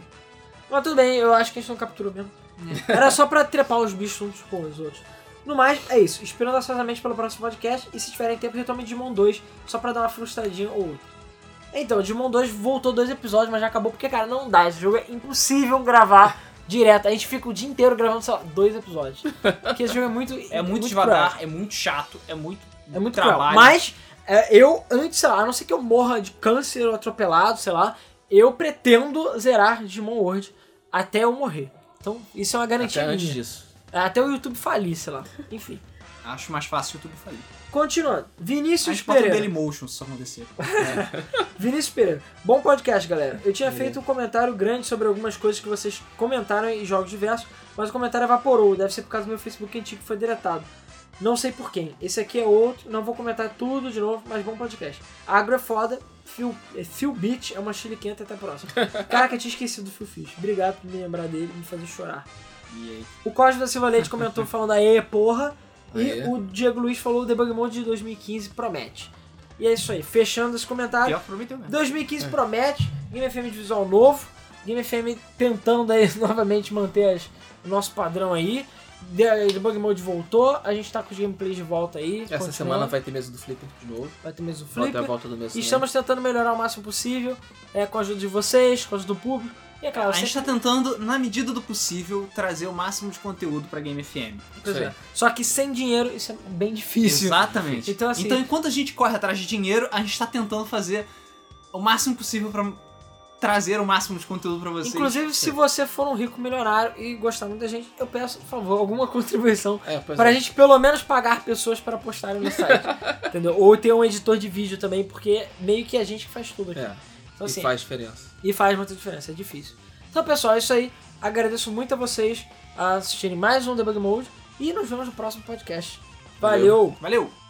Mas tudo bem, eu acho que a gente não capturou mesmo. Era só pra trepar os bichos uns com os outros. No mais, é isso. Esperando ansiosamente pelo próximo podcast e se tiverem tempo, retome Digimon 2 só pra dar uma frustradinha ou outra. Então, Digimon 2 voltou dois episódios, mas já acabou porque, cara, não dá. Esse jogo é impossível gravar [laughs] direto. A gente fica o dia inteiro gravando, sei lá, dois episódios. Porque esse jogo é muito. É muito, cruel. devagar, é muito chato, é muito. É muito trabalho. cruel. Mas é, eu, antes, sei lá, a não ser que eu morra de câncer ou atropelado, sei lá, eu pretendo zerar Digimon World até eu morrer. Então, isso é uma garantia Até antes disso. É, Até o YouTube falir, sei lá. Enfim. Acho mais fácil o YouTube falir. Continuando. Vinícius gente bota um Pereira. Dailymotion se isso acontecer. [laughs] Vinícius Pereira. Bom podcast, galera. Eu tinha feito um comentário grande sobre algumas coisas que vocês comentaram em jogos diversos, mas o comentário evaporou. Deve ser por causa do meu Facebook antigo que foi deletado. Não sei por quem. Esse aqui é outro. Não vou comentar tudo de novo, mas bom podcast. Agro é foda. Phil, é, Phil Beach é uma chiliquenta até a próxima. [laughs] Caraca, eu tinha esquecido do Phil Fish. Obrigado por me lembrar dele e me fazer chorar. E? O Cosme da Silva Leite comentou [laughs] falando aê, porra. E Aê. o Diego Luiz falou o Debug Mode de 2015 promete. E é isso aí. Fechando esse comentário. Pior que prometeu mesmo. 2015 promete, Game FM de visual novo, Game FM tentando aí [laughs] novamente manter as, o nosso padrão aí. The- Debug Mode voltou, a gente tá com os gameplays de volta aí. Essa semana vai ter mesa do Flipper de novo. vai ter mesmo Vai ter Flipper. a volta do mês. E estamos tentando melhorar o máximo possível, é, com a ajuda de vocês, com a ajuda do público. E é claro, A gente sempre- tá tentando, na medida do possível, trazer o máximo de conteúdo pra Game FM. É. Só que sem dinheiro isso é bem difícil. Exatamente. Então, assim- enquanto a gente corre atrás de dinheiro, a gente tá tentando fazer o máximo possível pra trazer o máximo de conteúdo pra vocês. Inclusive, se você for um rico milionário e gostar muito da gente, eu peço, por favor, alguma [laughs] contribuição É, pois pra é. gente pelo menos pagar pessoas para postarem no site. [laughs] entendeu? Ou ter um editor de vídeo também, porque meio que a gente que faz tudo aqui. É, Então, assim, e faz diferença. E faz muita diferença, é difícil. Então, pessoal, é isso aí. Agradeço muito a vocês a assistirem mais um Debug Mode e nos vemos no próximo podcast. Valeu. Valeu. Valeu!